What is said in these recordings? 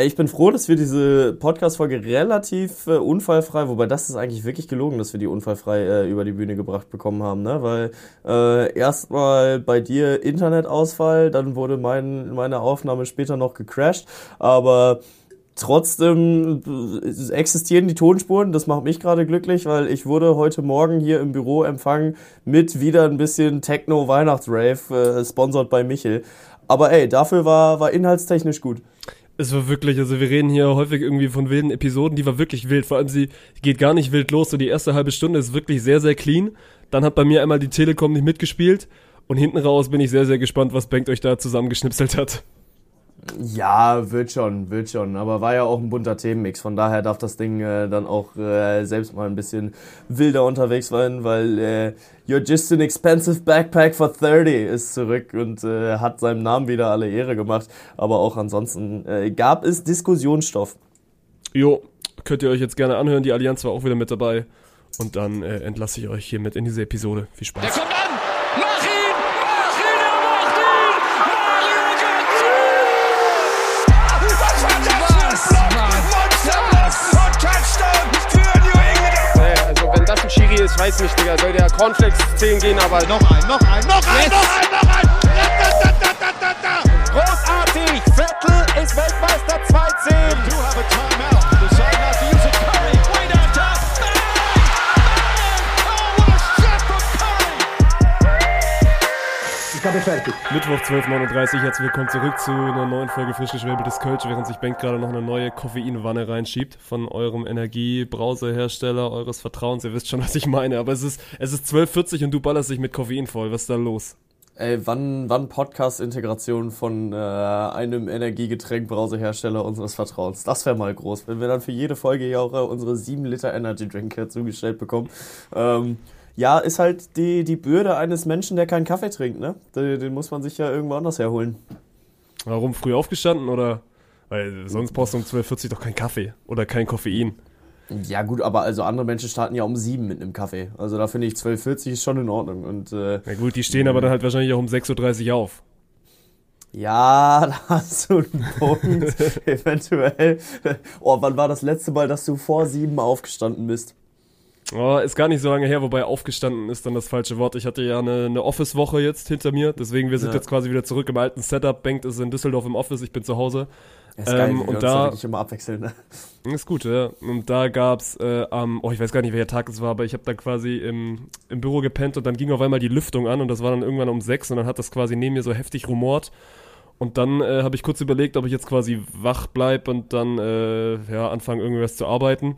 Ich bin froh, dass wir diese Podcast-Folge relativ äh, unfallfrei, wobei das ist eigentlich wirklich gelogen, dass wir die unfallfrei äh, über die Bühne gebracht bekommen haben, ne? Weil äh, erstmal bei dir Internetausfall, dann wurde mein, meine Aufnahme später noch gecrashed, aber trotzdem äh, existieren die Tonspuren, das macht mich gerade glücklich, weil ich wurde heute Morgen hier im Büro empfangen mit wieder ein bisschen Techno-Weihnachtsrave, äh, sponsored bei Michel. Aber ey, dafür war, war inhaltstechnisch gut. Es war wirklich, also wir reden hier häufig irgendwie von wilden Episoden, die war wirklich wild. Vor allem sie geht gar nicht wild los. So die erste halbe Stunde ist wirklich sehr, sehr clean. Dann hat bei mir einmal die Telekom nicht mitgespielt. Und hinten raus bin ich sehr, sehr gespannt, was Bengt euch da zusammengeschnipselt hat. Ja, wird schon, wird schon. Aber war ja auch ein bunter Themenmix. Von daher darf das Ding äh, dann auch äh, selbst mal ein bisschen wilder unterwegs sein, weil äh, You're just an expensive backpack for 30 ist zurück und äh, hat seinem Namen wieder alle Ehre gemacht. Aber auch ansonsten äh, gab es Diskussionsstoff. Jo, könnt ihr euch jetzt gerne anhören. Die Allianz war auch wieder mit dabei. Und dann äh, entlasse ich euch hiermit in diese Episode. Viel Spaß. Weiß nicht, Digga. Soll der Cornflakes 10 gehen, aber noch ein, noch ein, noch ein, noch ein, noch ein! Da, da, da. Großartig! Vettel ist Weltmeister 2-10! Habe fertig. Mittwoch 12.39 herzlich willkommen zurück zu einer neuen Folge frisch geschwäbeltes Kölsch, während sich Bengt gerade noch eine neue Koffeinwanne reinschiebt von eurem Energiebrausehersteller eures Vertrauens. Ihr wisst schon, was ich meine, aber es ist, es ist 12.40 und du ballerst dich mit Koffein voll. Was ist da los? Ey, wann, wann Podcast-Integration von äh, einem Energiegetränk-Brausehersteller unseres Vertrauens? Das wäre mal groß, wenn wir dann für jede Folge hier auch äh, unsere 7 Liter Energy Drink zugestellt bekommen. Ähm, ja, ist halt die, die Bürde eines Menschen, der keinen Kaffee trinkt, ne? Den, den muss man sich ja irgendwo anders herholen. Warum früh aufgestanden oder? Weil sonst brauchst du um 12.40 doch keinen Kaffee oder kein Koffein. Ja gut, aber also andere Menschen starten ja um 7 mit einem Kaffee. Also da finde ich 12,40 ist schon in Ordnung. Und äh, Na gut, die stehen aber dann halt wahrscheinlich auch um 6.30 Uhr auf. Ja, da hast du einen Punkt. Eventuell. Oh, wann war das letzte Mal, dass du vor sieben aufgestanden bist? Oh, ist gar nicht so lange her, wobei aufgestanden ist dann das falsche Wort. Ich hatte ja eine, eine Office-Woche jetzt hinter mir, deswegen wir sind Ja. jetzt quasi wieder zurück im alten Setup. Bengt ist in Düsseldorf im Office, ich bin zu Hause. ist geil, Ähm, wir und da- wirklich immer abwechseln. Ne? Ist gut, ja. Und da gab's äh, am, oh, ich weiß gar nicht, welcher Tag es war, aber ich habe da quasi im, im Büro gepennt und dann ging auf einmal die Lüftung an und das war dann irgendwann um sechs und dann hat das quasi neben mir so heftig rumort. Und dann äh, habe ich kurz überlegt, ob ich jetzt quasi wach bleib und dann äh, ja, anfange irgendwas zu arbeiten.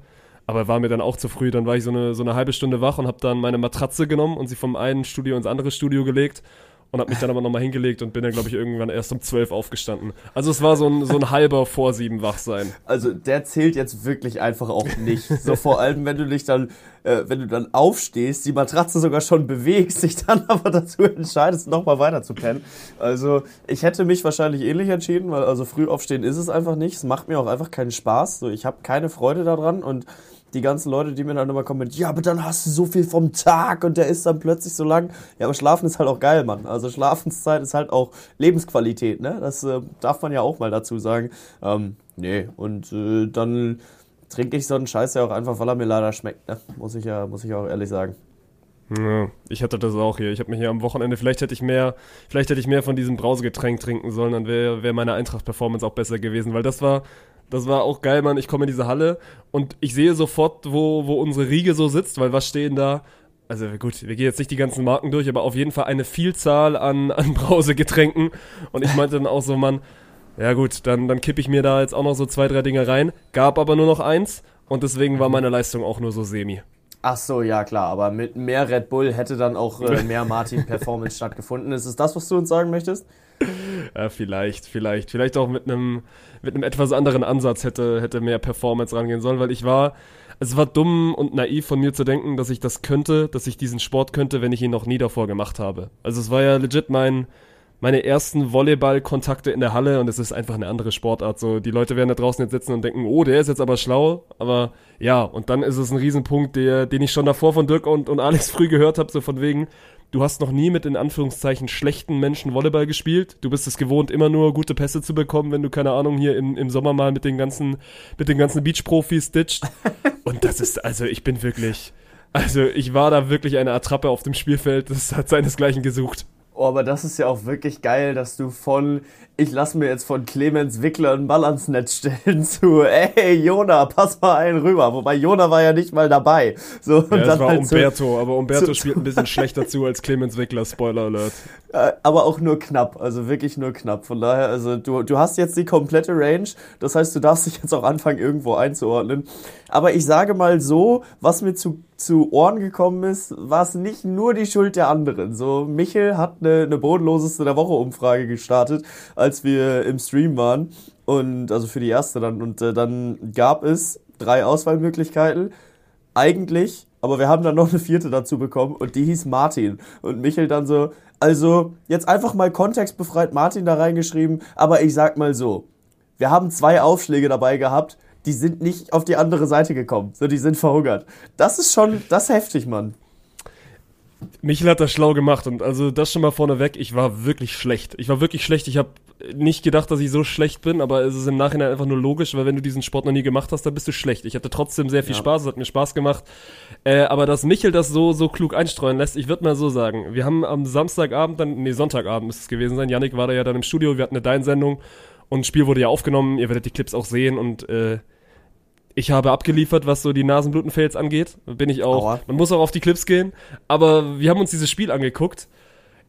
Aber war mir dann auch zu früh. Dann war ich so eine, so eine halbe Stunde wach und habe dann meine Matratze genommen und sie vom einen Studio ins andere Studio gelegt und habe mich dann aber nochmal hingelegt und bin dann, glaube ich, irgendwann erst um zwölf aufgestanden. Also es war so ein, so ein halber vor sieben wach sein. Also der zählt jetzt wirklich einfach auch nicht. So vor allem, wenn du dich dann, äh, wenn du dann aufstehst, die Matratze sogar schon bewegst, dich dann aber dazu entscheidest, nochmal weiter zu pennen. Also ich hätte mich wahrscheinlich ähnlich entschieden, weil also früh aufstehen ist es einfach nicht. Es macht mir auch einfach keinen Spaß. So, ich habe keine Freude daran und die ganzen Leute, die mir dann immer kommen mit, ja, aber dann hast du so viel vom Tag und der ist dann plötzlich so lang. Ja, aber Schlafen ist halt auch geil, Mann. Also Schlafenszeit ist halt auch Lebensqualität, ne? Das äh, darf man ja auch mal dazu sagen. Ähm, nee, und äh, dann trinke ich so einen Scheiß ja auch einfach, weil er mir leider schmeckt, ne? Muss ich ja, muss ich auch ehrlich sagen. Ja, ich hatte das auch hier. Ich habe mich hier am Wochenende, vielleicht hätte ich mehr, vielleicht hätte ich mehr von diesem Brausegetränk trinken sollen, dann wäre wär meine Eintracht-Performance auch besser gewesen, weil das war, das war auch geil, Mann. Ich komme in diese Halle und ich sehe sofort, wo, wo unsere Riege so sitzt, weil was stehen da? Also gut, wir gehen jetzt nicht die ganzen Marken durch, aber auf jeden Fall eine Vielzahl an, an Brausegetränken. Und ich meinte dann auch so, Mann, ja gut, dann, dann kippe ich mir da jetzt auch noch so zwei, drei Dinge rein. Gab aber nur noch eins und deswegen war meine Leistung auch nur so semi. Ach so, ja klar, aber mit mehr Red Bull hätte dann auch äh, mehr Martin-Performance stattgefunden. Ist es das, was du uns sagen möchtest? Ja, vielleicht, vielleicht. Vielleicht auch mit einem mit einem etwas anderen Ansatz hätte, hätte mehr Performance rangehen sollen, weil ich war, es war dumm und naiv von mir zu denken, dass ich das könnte, dass ich diesen Sport könnte, wenn ich ihn noch nie davor gemacht habe. Also es war ja legit mein, meine ersten Volleyball-Kontakte in der Halle und es ist einfach eine andere Sportart. So, die Leute werden da draußen jetzt sitzen und denken, oh, der ist jetzt aber schlau, aber ja, und dann ist es ein Riesenpunkt, der, den ich schon davor von Dirk und, und Alex früh gehört habe, so von wegen, du hast noch nie mit in Anführungszeichen schlechten Menschen Volleyball gespielt. Du bist es gewohnt, immer nur gute Pässe zu bekommen, wenn du, keine Ahnung, hier im, im Sommer mal mit den ganzen, mit den ganzen Beach-Profis ditcht. Und das ist, also ich bin wirklich, also ich war da wirklich eine Attrappe auf dem Spielfeld, das hat seinesgleichen gesucht. Oh, aber das ist ja auch wirklich geil, dass du von, ich lass mir jetzt von Clemens Wickler einen Ball ans Netz stellen zu, ey, Jona, pass mal einen rüber. Wobei Jona war ja nicht mal dabei. So, und Ja, das war halt zu- Umberto, aber Umberto zu- spielt ein bisschen schlechter zu als Clemens Wickler, Spoiler Alert. Aber auch nur knapp, also wirklich nur knapp. Von daher, also du, du hast jetzt die komplette Range, das heißt, du darfst dich jetzt auch anfangen, irgendwo einzuordnen. Aber ich sage mal so, was mir zu, zu Ohren gekommen ist, war es nicht nur die Schuld der anderen. So, Michel hat eine, eine bodenloseste der Woche Umfrage gestartet, als wir im Stream waren. Und also für die erste dann. Und äh, dann gab es drei Auswahlmöglichkeiten eigentlich, aber wir haben dann noch eine vierte dazu bekommen und die hieß Martin. Und Michel dann so, also jetzt einfach mal kontextbefreit Martin da reingeschrieben, aber ich sag mal so, wir haben zwei Aufschläge dabei gehabt, die sind nicht auf die andere Seite gekommen, so die sind verhungert. Das ist schon, das ist heftig, Mann. Michel hat das schlau gemacht und also das schon mal vorneweg, ich war wirklich schlecht. Ich war wirklich schlecht. Ich habe nicht gedacht, dass ich so schlecht bin, aber es ist im Nachhinein einfach nur logisch, weil wenn du diesen Sport noch nie gemacht hast, dann bist du schlecht. Ich hatte trotzdem sehr viel Ja. Spaß, es hat mir Spaß gemacht. Äh, aber dass Michel das so, so klug einstreuen lässt, ich würde mal so sagen, wir haben am Samstagabend, dann, nee, Sonntagabend müsste es gewesen sein, Yannick war da ja dann im Studio, wir hatten eine Dein-Sendung und ein Spiel wurde ja aufgenommen, ihr werdet die Clips auch sehen und äh, ich habe abgeliefert, was so die Nasenblutenfails angeht. Bin ich auch. Aua. Man muss auch auf die Clips gehen. Aber wir haben uns dieses Spiel angeguckt.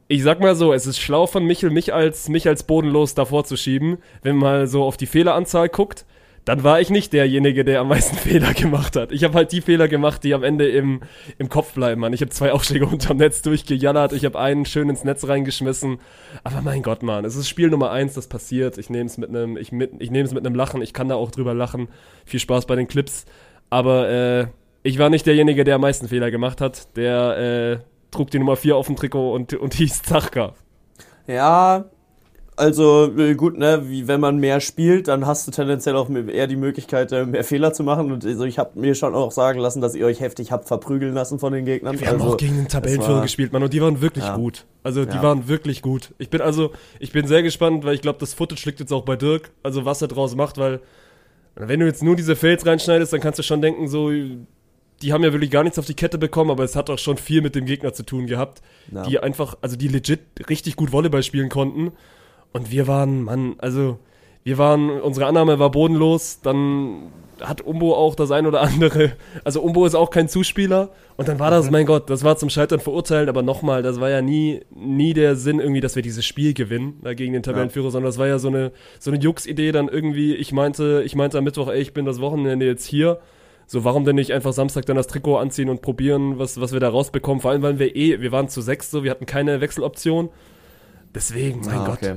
Ich sag mal so, es ist schlau von Michel, mich als, mich als bodenlos davor zu schieben. Wenn man mal so auf die Fehleranzahl guckt, dann war ich nicht derjenige, der am meisten Fehler gemacht hat. Ich habe halt die Fehler gemacht, die am Ende im, im Kopf bleiben, Mann. Ich habe zwei Aufschläge unterm Netz durchgejallert, ich habe einen schön ins Netz reingeschmissen. Aber mein Gott, Mann, es ist Spiel Nummer eins, das passiert. Ich nehme es mit einem, ich, ich nehme mit einem Lachen, ich kann da auch drüber lachen. Viel Spaß bei den Clips. Aber äh, ich war nicht derjenige, der am meisten Fehler gemacht hat. Der äh, trug die Nummer vier auf dem Trikot und, und hieß Zachka. Ja, also äh, gut, ne, wie wenn man mehr spielt, dann hast du tendenziell auch eher die Möglichkeit, äh, mehr Fehler zu machen. Und also ich habe mir schon auch sagen lassen, dass ihr euch heftig habt verprügeln lassen von den Gegnern. Wir haben also, auch gegen den Tabellenführer gespielt, Mann, und die waren wirklich Ja. gut. Also die Ja. waren wirklich gut. Ich bin also, ich bin sehr gespannt, weil ich glaube, das Footage liegt jetzt auch bei Dirk, also was er draus macht, weil wenn du jetzt nur diese Fails reinschneidest, dann kannst du schon denken, so, die haben ja wirklich gar nichts auf die Kette bekommen, aber es hat auch schon viel mit dem Gegner zu tun gehabt, Ja. die einfach, also die legit richtig gut Volleyball spielen konnten. Und wir waren, Mann, also wir waren, unsere Annahme war bodenlos, dann hat Umbo auch das ein oder andere, also Umbo ist auch kein Zuspieler und dann war das, mein Gott, das war zum Scheitern verurteilt, aber nochmal, das war ja nie, nie der Sinn irgendwie, dass wir dieses Spiel gewinnen gegen den Tabellenführer, sondern das war ja so eine, so eine Jux-Idee dann irgendwie, ich meinte, ich meinte am Mittwoch, ey, ich bin das Wochenende jetzt hier, so, warum denn nicht einfach Samstag dann das Trikot anziehen und probieren, was, was wir da rausbekommen? Vor allem, weil wir eh, wir waren zu sechs so, wir hatten keine Wechseloption. Deswegen, mein Ah, Gott. okay.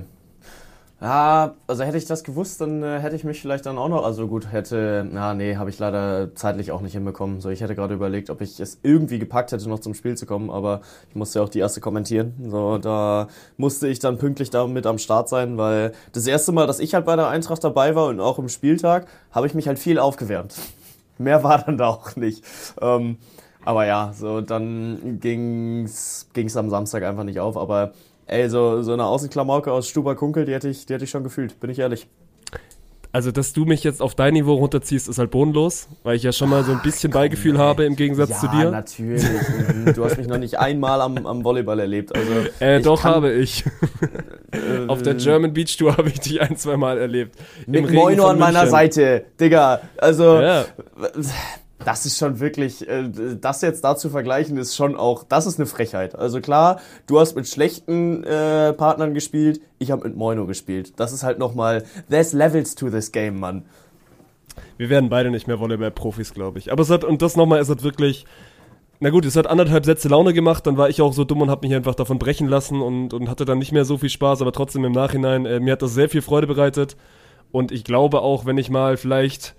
Ja, also hätte ich das gewusst, dann äh, hätte ich mich vielleicht dann auch noch, also gut, hätte, na nee, habe ich leider zeitlich auch nicht hinbekommen. So, ich hätte gerade überlegt, ob ich es irgendwie gepackt hätte, noch zum Spiel zu kommen, aber ich musste ja auch die erste kommentieren. So, da musste ich dann pünktlich da mit am Start sein, weil das erste Mal, dass ich halt bei der Eintracht dabei war und auch im Spieltag, habe ich mich halt viel aufgewärmt. Mehr war dann da auch nicht. Ähm, aber ja, so dann ging's, ging's am Samstag einfach nicht auf. Aber ey, so, so eine Außenklamauke aus Stuber Kunkel, die hätte ich, die hätte ich schon gefühlt, bin ich ehrlich. Also, dass du mich jetzt auf dein Niveau runterziehst, ist halt bodenlos, weil ich ja schon mal so ein bisschen Beigefühl habe im Gegensatz ja, zu dir. natürlich. Mhm, du hast mich noch nicht einmal am, am Volleyball erlebt. Also, Äh, doch kann- habe ich. äh, Auf der German Beach Tour habe ich dich ein, zwei Mal erlebt. Im Mit Moino an meiner. Seite, Digga. Also, Ja, das ist schon wirklich, äh, das jetzt da zu vergleichen, ist schon auch, das ist eine Frechheit. Also klar, du hast mit schlechten äh, Partnern gespielt, ich habe mit Moino gespielt. Das ist halt nochmal, there's levels to this game, Mann. wir werden beide nicht mehr Volleyball-Profis, glaube ich. Aber es hat, und das nochmal, es hat wirklich, na gut, es hat anderthalb Sätze Laune gemacht, dann war ich auch so dumm und habe mich einfach davon brechen lassen und, und hatte dann nicht mehr so viel Spaß, aber trotzdem im Nachhinein, äh, mir hat das sehr viel Freude bereitet. Und ich glaube auch, wenn ich mal vielleicht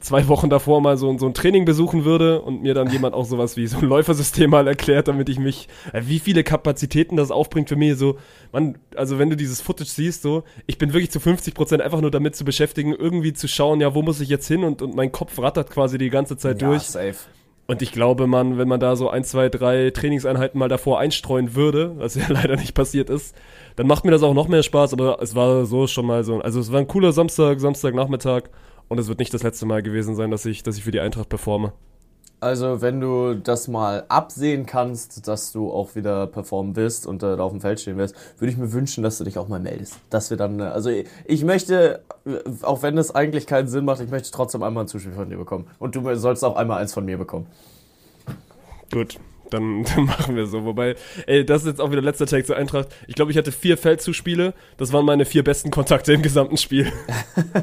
zwei Wochen davor mal so, so ein Training besuchen würde und mir dann jemand auch sowas wie so ein Läufersystem mal erklärt, damit ich mich, äh, wie viele Kapazitäten das aufbringt für mich, so, man, also wenn du dieses Footage siehst, so, ich bin wirklich zu 50% einfach nur damit zu beschäftigen, irgendwie zu schauen, ja, wo muss ich jetzt hin und, und mein Kopf rattert quasi die ganze Zeit durch. safe. Und ich glaube, man, wenn man da so ein, zwei, drei Trainingseinheiten mal davor einstreuen würde, was ja leider nicht passiert ist, dann macht mir das auch noch mehr Spaß, aber es war so schon mal so, also es war ein cooler Samstag, Samstagnachmittag und es wird nicht das letzte Mal gewesen sein, dass ich, dass ich für die Eintracht performe. Also, wenn du das mal absehen kannst, dass du auch wieder performen wirst und äh, da auf dem Feld stehen wirst, würde ich mir wünschen, dass du dich auch mal meldest. Dass wir dann, äh, also ich, ich möchte, äh, auch wenn es eigentlich keinen Sinn macht, ich möchte trotzdem einmal ein Zuspiel von dir bekommen. Und du sollst auch einmal eins von mir bekommen. Gut, dann, dann machen wir so. Wobei, ey, das ist jetzt auch wieder letzter Tag zur Eintracht. Ich glaube, ich hatte vier Feldzuspiele. Das waren meine vier besten Kontakte im gesamten Spiel.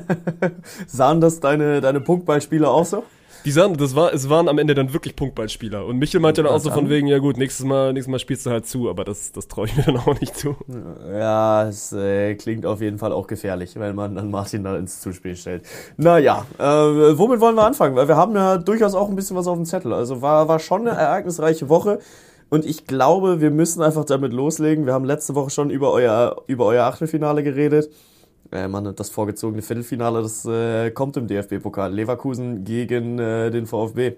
Sahen das deine, deine Punktballspieler auch so? Die sahen, das war, es waren am Ende dann wirklich Punktballspieler. Und Michel meinte dann auch so von wegen, ja gut, nächstes Mal, nächstes Mal spielst du halt zu, aber das, das traue ich mir dann auch nicht zu. Ja, es äh, klingt auf jeden Fall auch gefährlich, wenn man dann Martin da ins Zuspiel stellt. Naja, äh, womit wollen wir anfangen? Weil wir haben ja durchaus auch ein bisschen was auf dem Zettel. Also war, war schon eine ereignisreiche Woche. Und ich glaube, wir müssen einfach damit loslegen. Wir haben letzte Woche schon über euer, über euer Achtelfinale geredet. Äh, man, das vorgezogene Viertelfinale, das äh, kommt im DFB-Pokal. Leverkusen gegen äh, den VfB.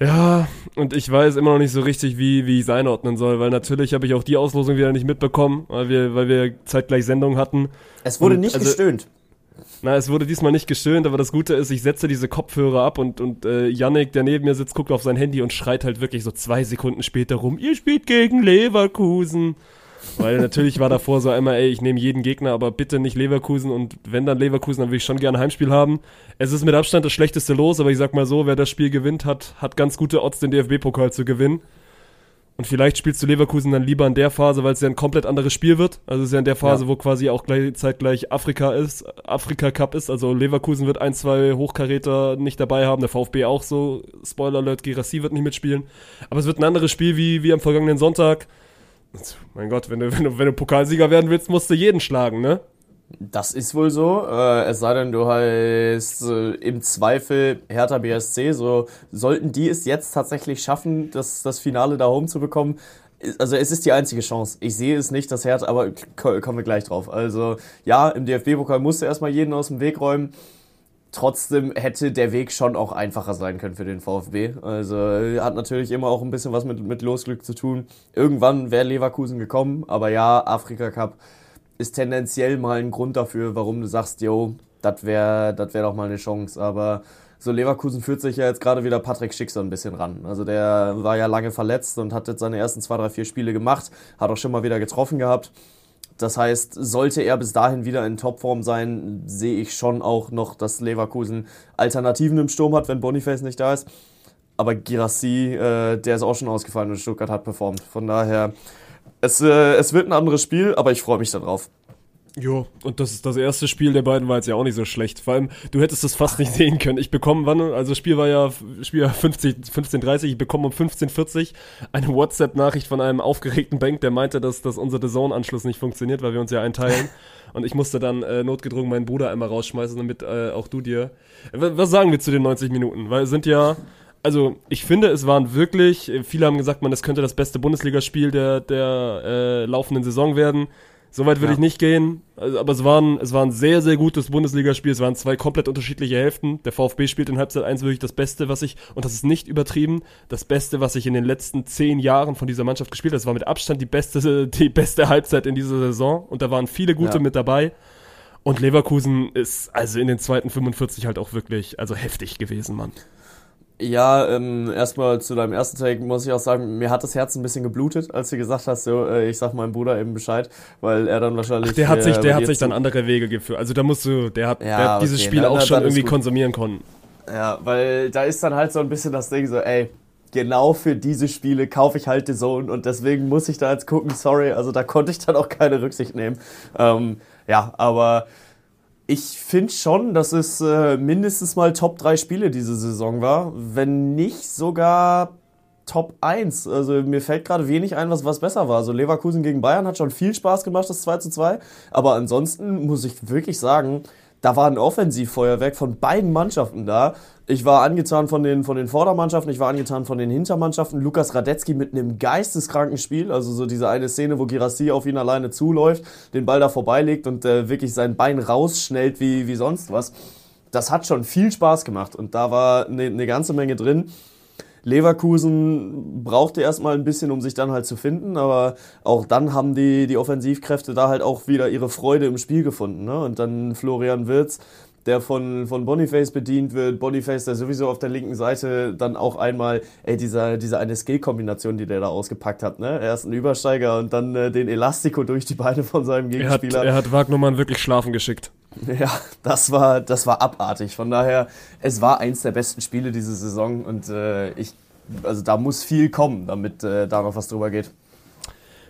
Ja, und ich weiß immer noch nicht so richtig, wie, wie ich es einordnen soll, weil natürlich habe ich auch die Auslosung wieder nicht mitbekommen, weil wir, weil wir zeitgleich Sendung hatten. Es wurde Und, nicht also- gestöhnt. Na, es wurde diesmal nicht gestöhnt, aber das Gute ist, ich setze diese Kopfhörer ab und, und äh, Yannick, der neben mir sitzt, guckt auf sein Handy und schreit halt wirklich so zwei Sekunden später rum, ihr spielt gegen Leverkusen. Weil natürlich war davor so einmal, ey, ich nehme jeden Gegner, aber bitte nicht Leverkusen und wenn dann Leverkusen, dann will ich schon gerne Heimspiel haben. Es ist mit Abstand das schlechteste Los, aber ich sag mal so, wer das Spiel gewinnt, hat, hat ganz gute Odds, den DFB-Pokal zu gewinnen. Und vielleicht spielst du Leverkusen dann lieber in der Phase, weil es ja ein komplett anderes Spiel wird. Also es ist ja in der Phase, Ja. wo quasi auch gleich, zeitgleich Afrika ist, Afrika Cup ist. Also Leverkusen wird ein, zwei Hochkaräter nicht dabei haben, der VfB auch so. Spoiler Alert, Girassi wird nicht mitspielen. Aber es wird ein anderes Spiel wie, wie am vergangenen Sonntag. Mein Gott, wenn du, wenn du, wenn du Pokalsieger werden willst, musst du jeden schlagen, ne? Das ist wohl so. Äh, es sei denn, du heißt äh, im Zweifel Hertha BSC. So sollten die es jetzt tatsächlich schaffen, das, das Finale da home zu bekommen. Also es ist die einzige Chance. Ich sehe es nicht, das Hertha, aber ko- kommen wir gleich drauf. Also ja, im DFB-Pokal musste erstmal jeden aus dem Weg räumen. Trotzdem hätte der Weg schon auch einfacher sein können für den VfB. Also hat natürlich immer auch ein bisschen was mit, mit Losglück zu tun. Irgendwann wäre Leverkusen gekommen, aber ja, Afrika Cup ist tendenziell mal ein Grund dafür, warum du sagst, yo, das wäre das wär doch mal eine Chance. Aber so Leverkusen führt sich ja jetzt gerade wieder Patrick Schick so ein bisschen ran. Also der war ja lange verletzt und hat jetzt seine ersten zwei, drei, vier Spiele gemacht, hat auch schon mal wieder getroffen gehabt. Das heißt, sollte er bis dahin wieder in Topform sein, sehe ich schon auch noch, dass Leverkusen Alternativen im Sturm hat, wenn Boniface nicht da ist. Aber Girassi, äh, der ist auch schon ausgefallen und Stuttgart hat performt. Von daher, es, äh, es wird ein anderes Spiel, aber ich freue mich darauf. Jo, und das, das erste Spiel der beiden war jetzt ja auch nicht so schlecht. Vor allem, du hättest es fast nicht sehen können. Ich bekomme, wann, also Spiel war ja, Spiel war 15, 15.30 ich bekomme um 15.40 eine WhatsApp-Nachricht von einem aufgeregten Bank, der meinte, dass, dass unser The Zone-Anschluss nicht funktioniert, weil wir uns ja einteilen. Und ich musste dann äh, notgedrungen meinen Bruder einmal rausschmeißen, damit äh, auch du dir. Was sagen wir zu den 90 Minuten? Weil es sind ja. Also, ich finde, es waren wirklich, äh, viele haben gesagt, man, es könnte das beste Bundesligaspiel der, der äh, laufenden Saison werden. Soweit würde Ja. ich nicht gehen, also, aber es war, ein, es war ein sehr, sehr gutes Bundesligaspiel. Es waren zwei komplett unterschiedliche Hälften. Der VfB spielt in Halbzeit 1 wirklich das Beste, was ich, und das ist nicht übertrieben, das Beste, was ich in den letzten zehn Jahren von dieser Mannschaft gespielt habe. Das war mit Abstand die beste, die beste Halbzeit in dieser Saison und da waren viele gute Ja. mit dabei. Und Leverkusen ist also in den zweiten 45 halt auch wirklich, also heftig gewesen, Mann. Ja, ähm, erstmal zu deinem ersten Take muss ich auch sagen, mir hat das Herz ein bisschen geblutet, als du gesagt hast, so, äh, ich sag meinem Bruder eben Bescheid, weil er dann wahrscheinlich. Der hat sich, äh, der hat sich dann andere Wege geführt. Also da musst du, der hat, Ja, der hat dieses okay, Spiel dann- auch schon irgendwie gut. konsumieren können. Ja, weil da ist dann halt so ein bisschen das Ding so, ey, genau für diese Spiele kaufe ich halt die Zone und deswegen muss ich da jetzt gucken, sorry, also da konnte ich dann auch keine Rücksicht nehmen. Ähm, ja, aber ich finde schon, dass es äh, mindestens mal Top 3 Spiele diese Saison war, wenn nicht sogar Top 1. Also mir fällt gerade wenig ein, was, was besser war. Also Leverkusen gegen Bayern hat schon viel Spaß gemacht, das 2 zu 2. Aber ansonsten muss ich wirklich sagen, da war ein Offensivfeuerwerk von beiden Mannschaften da. Ich war angetan von den, von den Vordermannschaften, ich war angetan von den Hintermannschaften. Lukas Radetzky mit einem geisteskranken Spiel, also so diese eine Szene, wo Girassi auf ihn alleine zuläuft, den Ball da vorbeilegt und äh, wirklich sein Bein rausschnellt wie, wie sonst was. Das hat schon viel Spaß gemacht und da war eine, eine ganze Menge drin. Leverkusen brauchte erstmal ein bisschen, um sich dann halt zu finden, aber auch dann haben die, die Offensivkräfte da halt auch wieder ihre Freude im Spiel gefunden. Ne? Und dann Florian Wirz, der von, von Boniface bedient wird. Boniface, der sowieso auf der linken Seite dann auch einmal, ey, dieser, diese eine Skill-Kombination, die der da ausgepackt hat, ne? Erst ein Übersteiger und dann äh, den Elastico durch die Beine von seinem Er hat, Gegenspieler. er hat Wagnermann wirklich schlafen geschickt. Ja, das war, das war abartig. Von daher, es war eins der besten Spiele diese Saison und äh, ich, also da muss viel kommen, damit äh, da noch was drüber geht.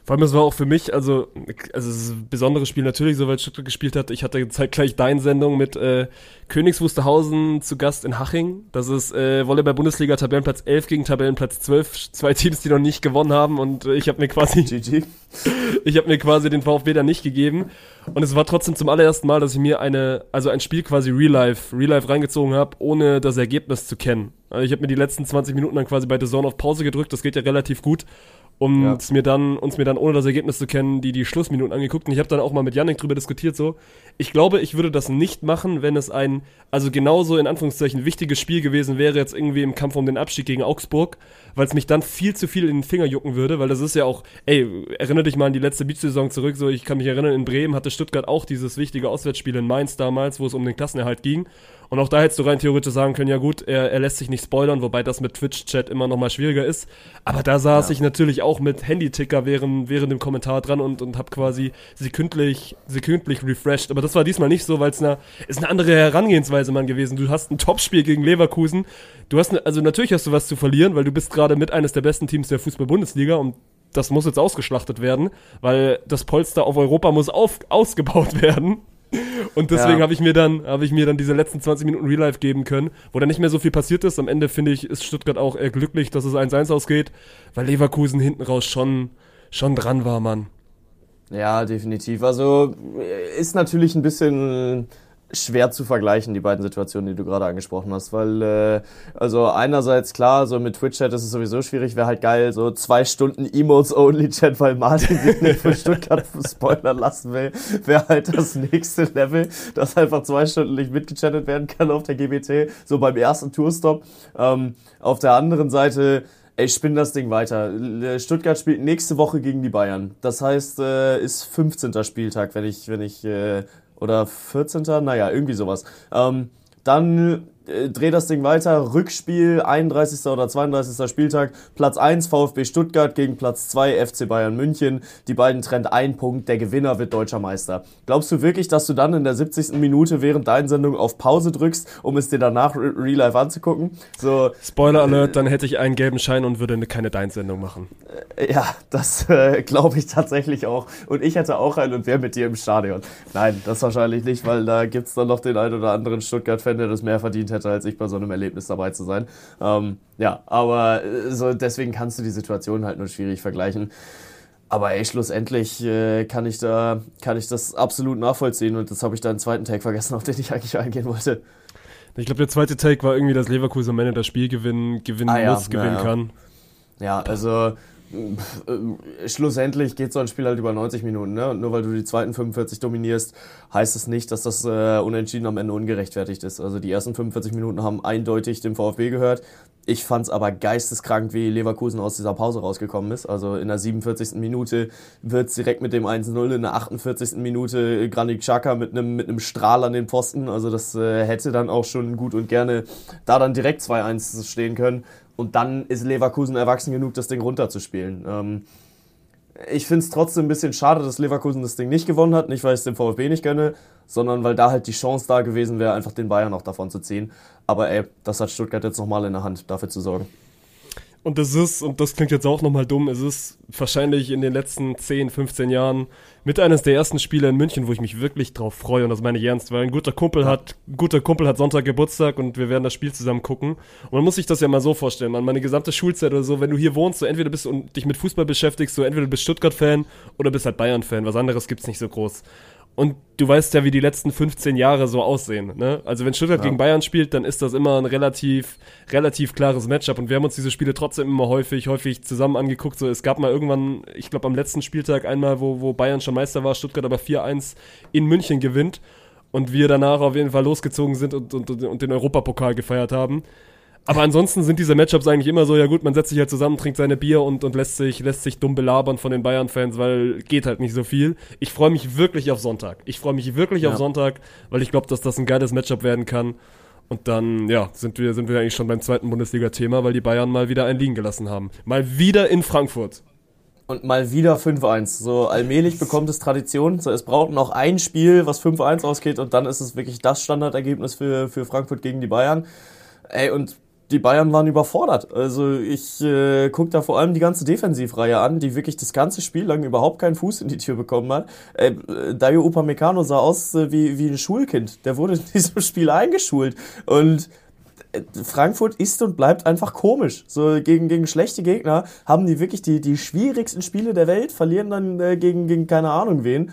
Vor allem, es war auch für mich, also, also es ist ein besonderes Spiel natürlich, soweit Stuttgart gespielt hat. Ich hatte zeitgleich deine Sendung mit äh, Königs Wusterhausen zu Gast in Haching. Das ist äh, Volleyball-Bundesliga, Tabellenplatz 11 gegen Tabellenplatz 12. Zwei Teams, die noch nicht gewonnen haben und äh, ich habe mir quasi GG. ich habe mir quasi den VfB dann nicht gegeben. Und es war trotzdem zum allerersten Mal, dass ich mir eine, also ein Spiel quasi Real Life, Real Life reingezogen habe, ohne das Ergebnis zu kennen. Also ich habe mir die letzten 20 Minuten dann quasi bei The Zone auf Pause gedrückt, das geht ja relativ gut. Und Ja. mir dann, uns mir dann, ohne das Ergebnis zu kennen, die, die Schlussminuten angeguckt. Und ich habe dann auch mal mit Yannick drüber diskutiert, so. Ich glaube, ich würde das nicht machen, wenn es ein, also genauso in Anführungszeichen wichtiges Spiel gewesen wäre, jetzt irgendwie im Kampf um den Abstieg gegen Augsburg, weil es mich dann viel zu viel in den Finger jucken würde, weil das ist ja auch, ey, erinnere dich mal an die letzte Beach-Saison zurück, so, ich kann mich erinnern, in Bremen hatte Stuttgart auch dieses wichtige Auswärtsspiel in Mainz damals, wo es um den Klassenerhalt ging. Und auch da hättest du rein theoretisch sagen können, ja gut, er, er lässt sich nicht spoilern, wobei das mit Twitch-Chat immer noch mal schwieriger ist. Aber da saß ich natürlich auch mit Handy-Ticker während, während dem Kommentar dran und, und habe quasi sekündlich, sekündlich refreshed. Aber das war diesmal nicht so, weil es eine, ist eine andere Herangehensweise, Mann, gewesen. Du hast ein Topspiel gegen Leverkusen. Du hast, ne, also natürlich hast du was zu verlieren, weil du bist gerade mit eines der besten Teams der Fußball-Bundesliga und das muss jetzt ausgeschlachtet werden, weil das Polster auf Europa muss auf, ausgebaut werden. Und deswegen Ja. habe ich mir dann habe ich mir dann diese letzten 20 Minuten Real Life geben können, wo dann nicht mehr so viel passiert ist. Am Ende finde ich ist Stuttgart auch eher glücklich, dass es 1-1 ausgeht, weil Leverkusen hinten raus schon schon dran war, Mann. Ja, definitiv. Also äh, ist natürlich ein bisschen schwer zu vergleichen, die beiden Situationen, die du gerade angesprochen hast, weil äh, also einerseits klar, so mit Twitch-Chat ist es sowieso schwierig, wäre halt geil, so zwei Stunden Emotes-Only-Chat, weil Martin sich nicht von Stuttgart spoilern lassen will, wäre halt das nächste Level, dass einfach zwei Stunden nicht mitgechattet werden kann auf der GBT, so beim ersten Tourstop. Ähm, auf der anderen Seite Ey, spinn das Ding weiter. L- Stuttgart spielt nächste Woche gegen die Bayern. Das heißt, äh, ist 15. Spieltag, wenn ich, wenn ich, äh, oder 14. Naja, irgendwie sowas. Ähm, dann äh, dreh das Ding weiter. Rückspiel, 31. oder 32. Spieltag. Platz 1 VfB Stuttgart gegen Platz 2 FC Bayern München. Die beiden trennt ein Punkt. Der Gewinner wird deutscher Meister. Glaubst du wirklich, dass du dann in der 70. Minute während deiner Sendung auf Pause drückst, um es dir danach re- real life anzugucken? So, Spoiler Alert, dann hätte ich einen gelben Schein und würde eine keine Dein-Sendung machen. Ja, das äh, glaube ich tatsächlich auch. Und ich hätte auch einen und wäre mit dir im Stadion. Nein, das wahrscheinlich nicht, weil da gibt's dann noch den einen oder anderen Stuttgart-Fan, der das mehr verdient hätte, als ich bei so einem Erlebnis dabei zu sein. Ähm, ja, aber äh, so, deswegen kannst du die Situation halt nur schwierig vergleichen. Aber ey, schlussendlich äh, kann ich da, kann ich das absolut nachvollziehen und das habe ich da einen zweiten Tag vergessen, auf den ich eigentlich eingehen wollte. Ich glaube, der zweite Take war irgendwie, dass Leverkusen am Ende das Spiel gewinnen, gewinnen Ah ja, muss, gewinnen ja, kann. Ja, also schlussendlich geht so ein Spiel halt über 90 Minuten, ne? Und nur weil du die zweiten 45 dominierst, heißt es nicht, dass das äh, Unentschieden am Ende ungerechtfertigt ist. Also die ersten 45 Minuten haben eindeutig dem VfB gehört. Ich fand's aber geisteskrank, wie Leverkusen aus dieser Pause rausgekommen ist. Also in der 47. Minute wird's direkt mit dem 1-0, in der 48. Minute Granit Xhaka mit einem mit einem Strahl an den Pfosten. Also das äh, hätte dann auch schon gut und gerne da dann direkt 2-1 stehen können. Und dann ist Leverkusen erwachsen genug, das Ding runterzuspielen. Ähm, ich finde es trotzdem ein bisschen schade, dass Leverkusen das Ding nicht gewonnen hat. Nicht, weil ich es dem VfB nicht gönne, sondern weil da halt die Chance da gewesen wäre, einfach den Bayern noch davon zu ziehen. Aber ey, das hat Stuttgart jetzt nochmal in der Hand, dafür zu sorgen. Und das ist, und das klingt jetzt auch nochmal dumm, es ist wahrscheinlich in den letzten 10, 15 Jahren mit eines der ersten Spiele in München, wo ich mich wirklich drauf freue, und das meine ich ernst, weil ein guter Kumpel hat, ein guter Kumpel hat Sonntag Geburtstag und wir werden das Spiel zusammen gucken. Und man muss sich das ja mal so vorstellen, man, meine gesamte Schulzeit oder so, wenn du hier wohnst, so entweder bist du und dich mit Fußball beschäftigst, so entweder du bist Stuttgart-Fan oder bist halt Bayern-Fan, was anderes gibt's nicht so groß. Und du weißt ja, wie die letzten 15 Jahre so aussehen. Ne? Also wenn Stuttgart gegen Bayern spielt, dann ist das immer ein relativ, relativ klares Matchup. Und wir haben uns diese Spiele trotzdem immer häufig, häufig zusammen angeguckt. So, es gab mal irgendwann, ich glaube am letzten Spieltag einmal, wo, wo Bayern schon Meister war, Stuttgart aber 4-1 in München gewinnt. Und wir danach auf jeden Fall losgezogen sind und, und, und den Europapokal gefeiert haben. Aber ansonsten sind diese Matchups eigentlich immer so, ja gut, man setzt sich halt zusammen, trinkt seine Bier und, und lässt sich, lässt sich dumm belabern von den Bayern-Fans, weil geht halt nicht so viel. Ich freue mich wirklich auf Sonntag. Ich freue mich wirklich Ja. auf Sonntag, weil ich glaube, dass das ein geiles Matchup werden kann. Und dann, ja, sind wir, sind wir eigentlich schon beim zweiten Bundesliga-Thema, weil die Bayern mal wieder einen liegen gelassen haben. Mal wieder in Frankfurt. Und mal wieder 5-1. So allmählich bekommt es Tradition. So, es braucht noch ein Spiel, was 5-1 ausgeht und dann ist es wirklich das Standardergebnis für, für Frankfurt gegen die Bayern. Ey, und die Bayern waren überfordert. Also ich äh, gucke da vor allem die ganze Defensivreihe an, die wirklich das ganze Spiel lang überhaupt keinen Fuß in die Tür bekommen hat. Äh, Dayo Upamecano sah aus äh, wie, wie ein Schulkind. Der wurde in diesem Spiel eingeschult. Und äh, Frankfurt ist und bleibt einfach komisch. So gegen, gegen schlechte Gegner haben die wirklich die, die schwierigsten Spiele der Welt, verlieren dann äh, gegen, gegen keine Ahnung wen.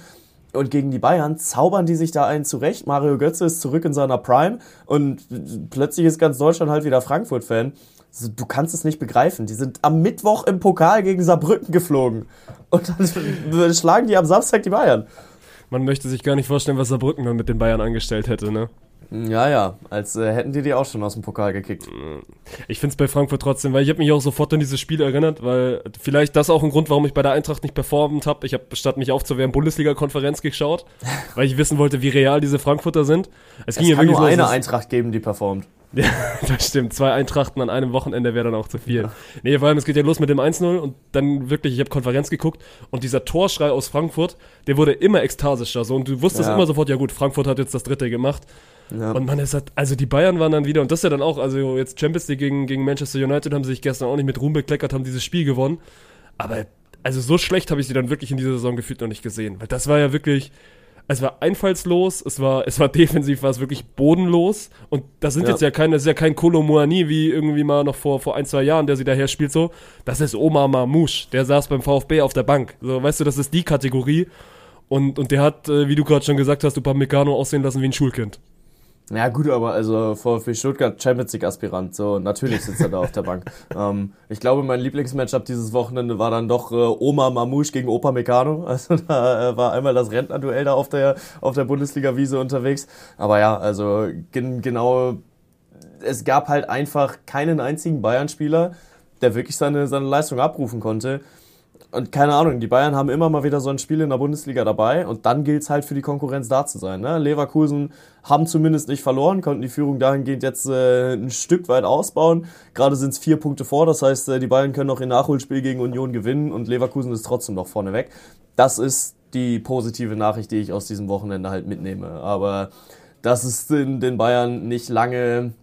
Und gegen die Bayern zaubern die sich da einen zurecht. Mario Götze ist zurück in seiner Prime und plötzlich ist ganz Deutschland halt wieder Frankfurt-Fan. Du kannst es nicht begreifen. Die sind am Mittwoch im Pokal gegen Saarbrücken geflogen. Und dann schlagen die am Samstag die Bayern. Man möchte sich gar nicht vorstellen, was Saarbrücken dann mit den Bayern angestellt hätte, ne? Ja, ja, als äh, hätten die die auch schon aus dem Pokal gekickt. Ich finde es bei Frankfurt trotzdem, weil ich habe mich auch sofort an dieses Spiel erinnert, weil vielleicht das auch ein Grund, warum ich bei der Eintracht nicht performt habe. Ich habe statt mich aufzuwehren Bundesliga-Konferenz geschaut, weil ich wissen wollte, wie real diese Frankfurter sind. Es, Es kann nur so, eine dass- Eintracht geben, die performt. Ja, das stimmt. Zwei Eintrachten an einem Wochenende wäre dann auch zu viel. Nee, vor allem, es geht ja los mit dem 1-0 und dann wirklich, ich habe Konferenz geguckt und dieser Torschrei aus Frankfurt, der wurde immer ekstasischer. So, und du wusstest Ja. immer sofort, ja gut, Frankfurt hat jetzt das dritte gemacht. Ja. Und man ist halt, also die Bayern waren dann wieder, und das ist ja dann auch, also jetzt Champions League gegen, gegen Manchester United haben sie sich gestern auch nicht mit Ruhm bekleckert, haben dieses Spiel gewonnen. Aber also so schlecht habe ich sie dann wirklich in dieser Saison gefühlt noch nicht gesehen. Weil das war ja wirklich, es war einfallslos, es war, es war defensiv, war es wirklich bodenlos. Und das sind Ja. jetzt ja keine, das ist ja kein Kolo Muani wie irgendwie mal noch vor, vor ein, zwei Jahren, der sie daher spielt so. Das ist Omar Mamouche, der saß beim VfB auf der Bank. So, weißt du, das ist die Kategorie. Und, und der hat, äh, wie du gerade schon gesagt hast, Upamecano aussehen lassen wie ein Schulkind. Ja gut, aber also VfB Stuttgart Champions League Aspirant, so natürlich sitzt er da auf der Bank. Ähm, ich glaube, mein Lieblingsmatchup dieses Wochenende war dann doch äh, Oma Mamouche gegen Opa Meccano. Also da äh, war einmal das Rentnerduell da auf der auf der Bundesliga-Wiese unterwegs. Aber ja, also gen genau, es gab halt einfach keinen einzigen Bayern-Spieler, der wirklich seine seine Leistung abrufen konnte. Und keine Ahnung, die Bayern haben immer mal wieder so ein Spiel in der Bundesliga dabei und dann gilt es halt für die Konkurrenz da zu sein. Ne? Leverkusen haben zumindest nicht verloren, konnten die Führung dahingehend jetzt äh, ein Stück weit ausbauen. Gerade sind es vier Punkte vor, das heißt, äh, die Bayern können noch ihr Nachholspiel gegen Union gewinnen und Leverkusen ist trotzdem noch vorne weg. Das ist die positive Nachricht, die ich aus diesem Wochenende halt mitnehme. Aber dass es den, den Bayern nicht lange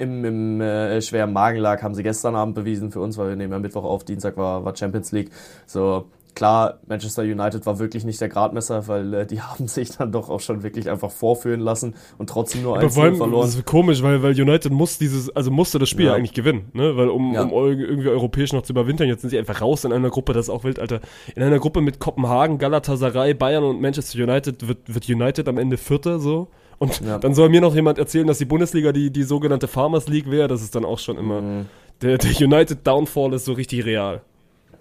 im, im äh, schweren Magen lag, haben sie gestern Abend bewiesen für uns, weil wir nehmen ja Mittwoch auf, Dienstag war, war Champions League. So, klar, Manchester United war wirklich nicht der Gradmesser, weil äh, die haben sich dann doch auch schon wirklich einfach vorführen lassen und trotzdem nur Aber 1 vor allem, verloren. das ist komisch, weil, weil United muss dieses, also musste das Spiel Ja. eigentlich gewinnen, ne? Weil um, Ja. um irgendwie europäisch noch zu überwintern, jetzt sind sie einfach raus in einer Gruppe, das ist auch wild, Alter. In einer Gruppe mit Kopenhagen, Galatasaray, Bayern und Manchester United wird, wird United am Ende Vierter so. Und Ja. dann soll mir noch jemand erzählen, dass die Bundesliga die, die sogenannte Farmers League wäre. Das ist dann auch schon immer. Mhm. Der, der United Downfall ist so richtig real.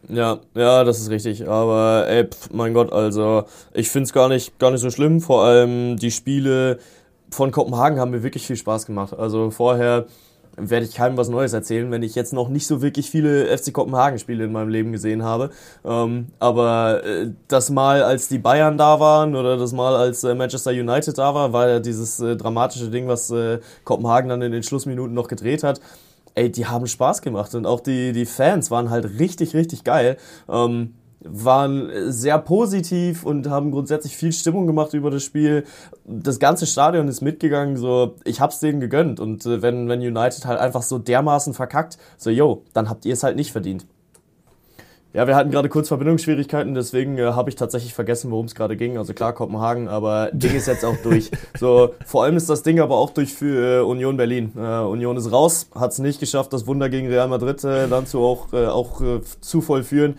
Ja, ja, das ist richtig. Aber ey, pf, mein Gott, also ich find's gar nicht, gar nicht so schlimm. Vor allem die Spiele von Kopenhagen haben mir wirklich viel Spaß gemacht. Also vorher werde ich keinem was Neues erzählen, wenn ich jetzt noch nicht so wirklich viele FC Kopenhagen-Spiele in meinem Leben gesehen habe. Ähm, aber äh, das Mal, als die Bayern da waren oder das Mal, als äh, Manchester United da war, war ja dieses äh, dramatische Ding, was äh, Kopenhagen dann in den Schlussminuten noch gedreht hat. Ey, die haben Spaß gemacht und auch die, die Fans waren halt richtig, richtig geil. Ähm, waren sehr positiv und haben grundsätzlich viel Stimmung gemacht über das Spiel. Das ganze Stadion ist mitgegangen, so ich hab's denen gegönnt und äh, wenn wenn United halt einfach so dermaßen verkackt, so yo, dann habt ihr es halt nicht verdient. Ja, wir hatten gerade kurz Verbindungsschwierigkeiten, deswegen äh, habe ich tatsächlich vergessen, worum es gerade ging. Also klar Kopenhagen, aber Ding ist jetzt auch durch. So, vor allem ist das Ding aber auch durch für äh, Union Berlin. Äh, Union ist raus, hat es nicht geschafft, das Wunder gegen Real Madrid äh, dann zu auch, äh, auch äh, zu vollführen.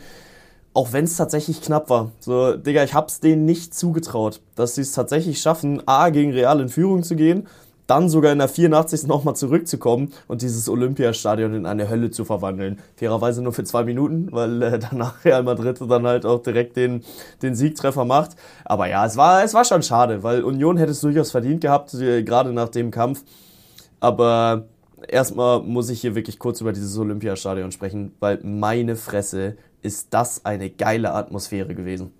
Auch wenn es tatsächlich knapp war. So, Digga, ich hab's denen nicht zugetraut, dass sie es tatsächlich schaffen, A, gegen Real in Führung zu gehen, dann sogar in der 84. nochmal zurückzukommen und dieses Olympiastadion in eine Hölle zu verwandeln. Fairerweise nur für zwei Minuten, weil äh, danach Real Madrid dann halt auch direkt den, den Siegtreffer macht. Aber ja, es war, es war schon schade, weil Union hätte es durchaus verdient gehabt, äh, gerade nach dem Kampf. Aber erstmal muss ich hier wirklich kurz über dieses Olympiastadion sprechen, weil meine Fresse ist das eine geile Atmosphäre gewesen.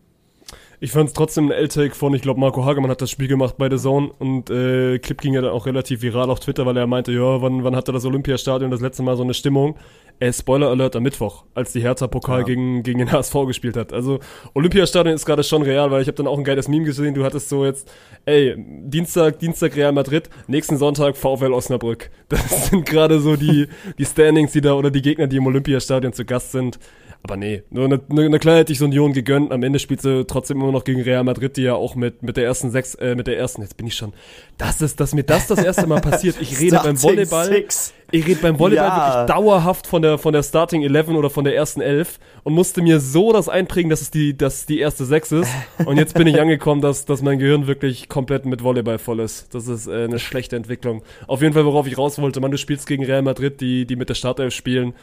Ich fand es trotzdem ein L-Take von, ich glaube, Marco Hagemann hat das Spiel gemacht bei The Zone und äh, Clip ging ja dann auch relativ viral auf Twitter, weil er meinte, ja, wann, wann hatte das Olympiastadion das letzte Mal so eine Stimmung? Äh, Spoiler Alert am Mittwoch, als die Hertha-Pokal Ja. gegen, gegen den HSV gespielt hat. Also Olympiastadion ist gerade schon real, weil ich habe dann auch ein geiles Meme gesehen, du hattest so jetzt, ey, Dienstag, Dienstag Real Madrid, nächsten Sonntag VfL Osnabrück. Das sind gerade so die, die Standings, die da, oder die Gegner, die im Olympiastadion zu Gast sind. Aber nee, nur eine, eine, klar hätte ich so Union gegönnt. Am Ende spielt sie trotzdem immer noch gegen Real Madrid, die ja auch mit, mit der ersten sechs, äh, mit der ersten, jetzt bin ich schon, das ist, dass mir das das erste Mal passiert. Ich rede beim Volleyball, Six. ich rede beim Volleyball Ja. wirklich dauerhaft von der, von der Starting 11 oder von der ersten 11 und musste mir so das einprägen, dass es die, dass die erste 6 ist. Und jetzt bin ich angekommen, dass, dass mein Gehirn wirklich komplett mit Volleyball voll ist. Das ist äh, eine schlechte Entwicklung. Auf jeden Fall, worauf ich raus wollte, man, du spielst gegen Real Madrid, die, die mit der Startelf spielen.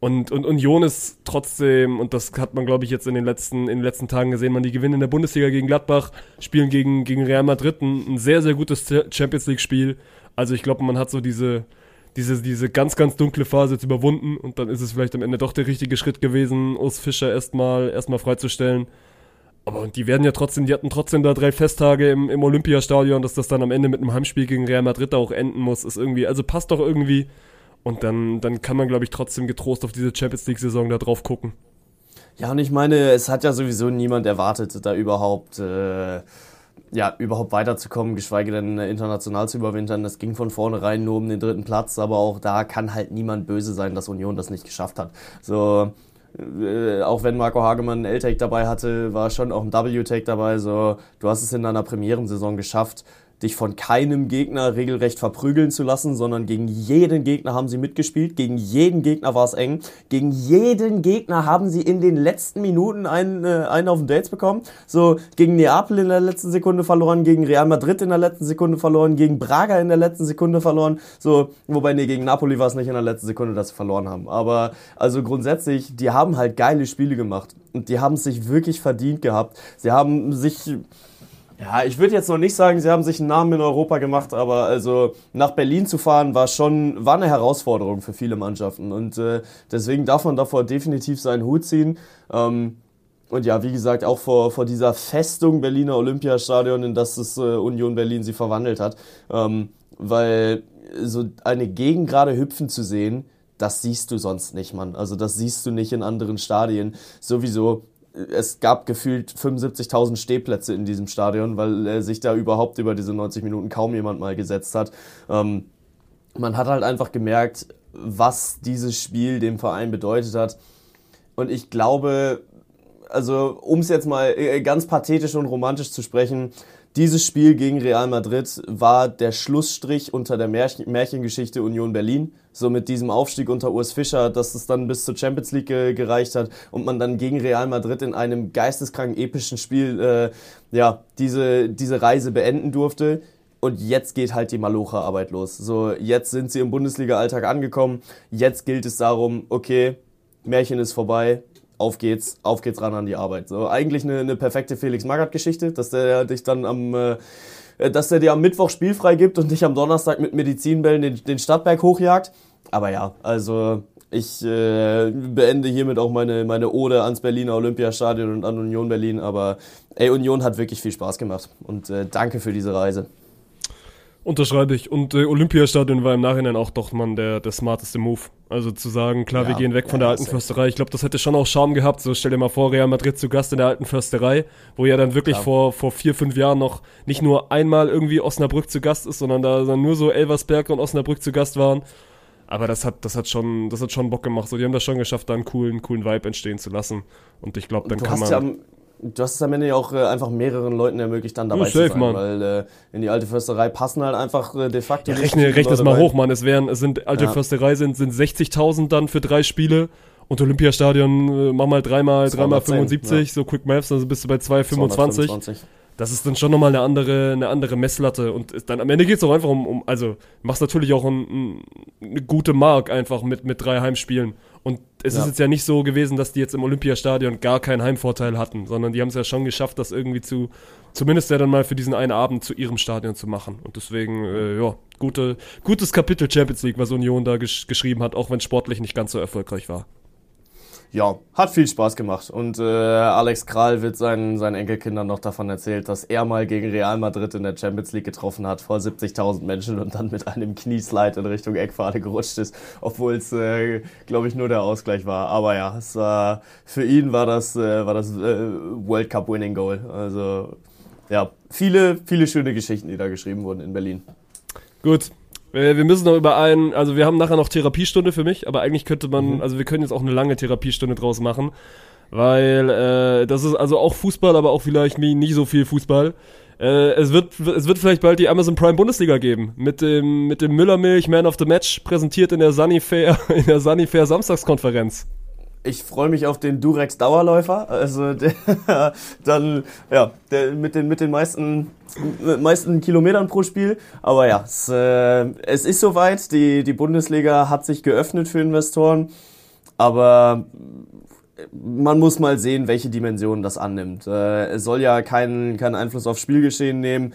Und, und Union ist trotzdem, und das hat man, glaube ich, jetzt in den letzten, in den letzten Tagen gesehen, man, die gewinnen in der Bundesliga gegen Gladbach, spielen gegen, gegen Real Madrid ein, ein sehr, sehr gutes Champions League-Spiel. Also ich glaube, man hat so diese, diese, diese ganz, ganz dunkle Phase jetzt überwunden und dann ist es vielleicht am Ende doch der richtige Schritt gewesen, Urs Fischer erstmal erstmal freizustellen. Aber die werden ja trotzdem, die hatten trotzdem da drei Festtage im, im Olympiastadion, dass das dann am Ende mit einem Heimspiel gegen Real Madrid auch enden muss, ist irgendwie, also passt doch irgendwie. Und dann, dann kann man, glaube ich, trotzdem getrost auf diese Champions League-Saison da drauf gucken. Ja, und ich meine, es hat ja sowieso niemand erwartet, da überhaupt, äh, ja, überhaupt weiterzukommen, geschweige denn international zu überwintern. Das ging von vornherein nur um den dritten Platz, aber auch da kann halt niemand böse sein, dass Union das nicht geschafft hat. So, äh, auch wenn Marco Hagemann einen L-Take dabei hatte, war schon auch ein W-Take dabei. So, du hast es in deiner Premierensaison geschafft, dich von keinem Gegner regelrecht verprügeln zu lassen, sondern gegen jeden Gegner haben sie mitgespielt, gegen jeden Gegner war es eng, gegen jeden Gegner haben sie in den letzten Minuten einen, äh, einen auf den Dates bekommen. So gegen Neapel in der letzten Sekunde verloren, gegen Real Madrid in der letzten Sekunde verloren, gegen Braga in der letzten Sekunde verloren. So, wobei nee, gegen Napoli war es nicht in der letzten Sekunde, dass sie verloren haben. Aber also grundsätzlich, die haben halt geile Spiele gemacht und die haben es sich wirklich verdient gehabt. Sie haben sich ja, ich würde jetzt noch nicht sagen, sie haben sich einen Namen in Europa gemacht, aber also nach Berlin zu fahren war schon war eine Herausforderung für viele Mannschaften und äh, deswegen darf man davor definitiv seinen Hut ziehen. Ähm, und ja, wie gesagt, auch vor, vor dieser Festung Berliner Olympiastadion, in das es äh, Union Berlin sie verwandelt hat, ähm, weil so eine Gegend gerade hüpfen zu sehen, das siehst du sonst nicht, Mann. Also das siehst du nicht in anderen Stadien. Sowieso es gab gefühlt 75.000 Stehplätze in diesem Stadion, weil äh, sich da überhaupt über diese 90 Minuten kaum jemand mal gesetzt hat. Ähm, man hat halt einfach gemerkt, was dieses Spiel dem Verein bedeutet hat. Und ich glaube, also um es jetzt mal äh, ganz pathetisch und romantisch zu sprechen, dieses Spiel gegen Real Madrid war der Schlussstrich unter der Märchen Märchengeschichte Union Berlin. So mit diesem Aufstieg unter Urs Fischer, dass es dann bis zur Champions League äh, gereicht hat und man dann gegen Real Madrid in einem geisteskrank epischen Spiel äh, ja, diese, diese Reise beenden durfte. Und jetzt geht halt die Malocha-Arbeit los. So, jetzt sind sie im Bundesliga-Alltag angekommen. Jetzt gilt es darum, okay, Märchen ist vorbei, auf geht's, auf geht's ran an die Arbeit. So, eigentlich eine, eine perfekte Felix Magath-Geschichte, dass der dich dann am, äh, dass der dir am Mittwoch spielfrei gibt und dich am Donnerstag mit Medizinbällen den, den Stadtberg hochjagt. Aber ja, also ich äh, beende hiermit auch meine, meine Ode ans Berliner Olympiastadion und an Union Berlin. Aber ey, Union hat wirklich viel Spaß gemacht und äh, danke für diese Reise. Unterschreibe ich. Und äh, Olympiastadion war im Nachhinein auch doch man der, der smarteste Move. Also zu sagen, klar, wir Ja, gehen weg von ja, der alten. Försterei. Ich glaube, das hätte schon auch Charme gehabt. So stell dir mal vor, Real Madrid zu Gast in der alten Försterei, wo ja dann wirklich Klar. vor, vor vier, fünf Jahren noch nicht nur einmal irgendwie Osnabrück zu Gast ist, sondern da dann nur so Elversberg und Osnabrück zu Gast waren. Aber das hat, das hat schon, das hat schon Bock gemacht. So, die haben das schon geschafft, da einen coolen, coolen Vibe entstehen zu lassen. Und ich glaube, dann kann man. ja, du hast es am Ende ja auch äh, einfach mehreren Leuten ermöglicht, dann dabei Ja, safe, zu sein. Mann. Weil äh, in die alte Försterei passen halt einfach äh, de facto Ja, nicht rechne, rechne es Leute mal rein. hoch, Mann. Es wären, es sind alte Ja. Försterei sind, sind 60.000 dann für drei Spiele. Und Olympiastadion, äh, mach mal dreimal, dreimal 210, 75, so Quick Maths, also bist du bei 225. 225. das ist dann schon nochmal eine andere, eine andere Messlatte. Und dann am Ende geht es auch einfach um, um also machst natürlich auch ein, ein, eine gute Mark einfach mit, mit drei Heimspielen. Und es Ja. ist jetzt ja nicht so gewesen, dass die jetzt im Olympiastadion gar keinen Heimvorteil hatten, sondern die haben es ja schon geschafft, das irgendwie zu, zumindest ja dann mal für diesen einen Abend zu ihrem Stadion zu machen. Und deswegen, äh, ja, gute, gutes Kapitel Champions League, was Union da gesch geschrieben hat, auch wenn sportlich nicht ganz so erfolgreich war. Ja, hat viel Spaß gemacht. Und äh, Alex Kral wird seinen, seinen Enkelkindern noch davon erzählt, dass er mal gegen Real Madrid in der Champions League getroffen hat vor 70.000 Menschen und dann mit einem Knieslide in Richtung Eckpfade gerutscht ist, obwohl es, äh, glaube ich, nur der Ausgleich war. Aber ja, es war für ihn war das, äh, war das äh, World Cup Winning Goal. Also ja, viele, viele schöne Geschichten, die da geschrieben wurden in Berlin. Gut. Äh, Wir müssen noch über einen, also wir haben nachher noch Therapiestunde für mich, aber eigentlich könnte man, also wir können jetzt auch eine lange Therapiestunde draus machen, weil äh, das ist also auch Fußball, aber auch vielleicht nie, nicht so viel Fußball. Äh, es, wird, es wird vielleicht bald die Amazon Prime Bundesliga geben, mit dem, mit dem Müllermilch Man of the Match, präsentiert in der Sunny Fair, in der Sunny Fair Samstagskonferenz. Ich freue mich auf den Durex Dauerläufer, also der dann ja, der mit den mit den meisten meisten Kilometern pro Spiel, aber ja, es, äh, es ist soweit, die die Bundesliga hat sich geöffnet für Investoren, aber man muss mal sehen, welche Dimensionen das annimmt. Äh, es soll ja keinen keinen Einfluss aufs Spielgeschehen nehmen.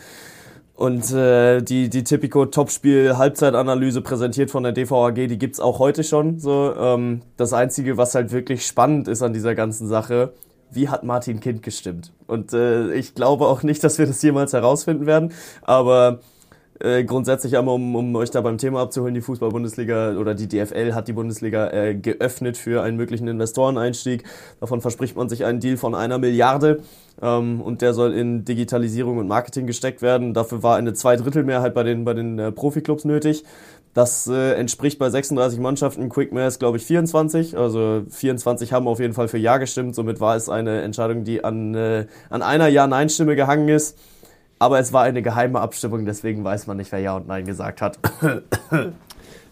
Und äh, die, die Typico Topspiel Halbzeitanalyse präsentiert von der DVAG, die gibt's auch heute schon. So, ähm, das Einzige, was halt wirklich spannend ist an dieser ganzen Sache, wie hat Martin Kind gestimmt? Und äh, ich glaube auch nicht, dass wir das jemals herausfinden werden. Aber äh, grundsätzlich einmal, um, um euch da beim Thema abzuholen, die Fußball-Bundesliga oder die DFL hat die Bundesliga äh, geöffnet für einen möglichen Investoreneinstieg. Davon verspricht man sich einen Deal von einer Milliarde ähm, und der soll in Digitalisierung und Marketing gesteckt werden. Dafür war eine Zweidrittelmehrheit bei den, bei den äh, Profiklubs nötig. Das äh, entspricht bei 36 Mannschaften, Quick Mass glaube ich 24. Also 24 haben auf jeden Fall für Ja gestimmt. Somit war es eine Entscheidung, die an, äh, an einer Ja-Nein-Stimme gehangen ist. Aber es war eine geheime Abstimmung, deswegen weiß man nicht, wer Ja und Nein gesagt hat.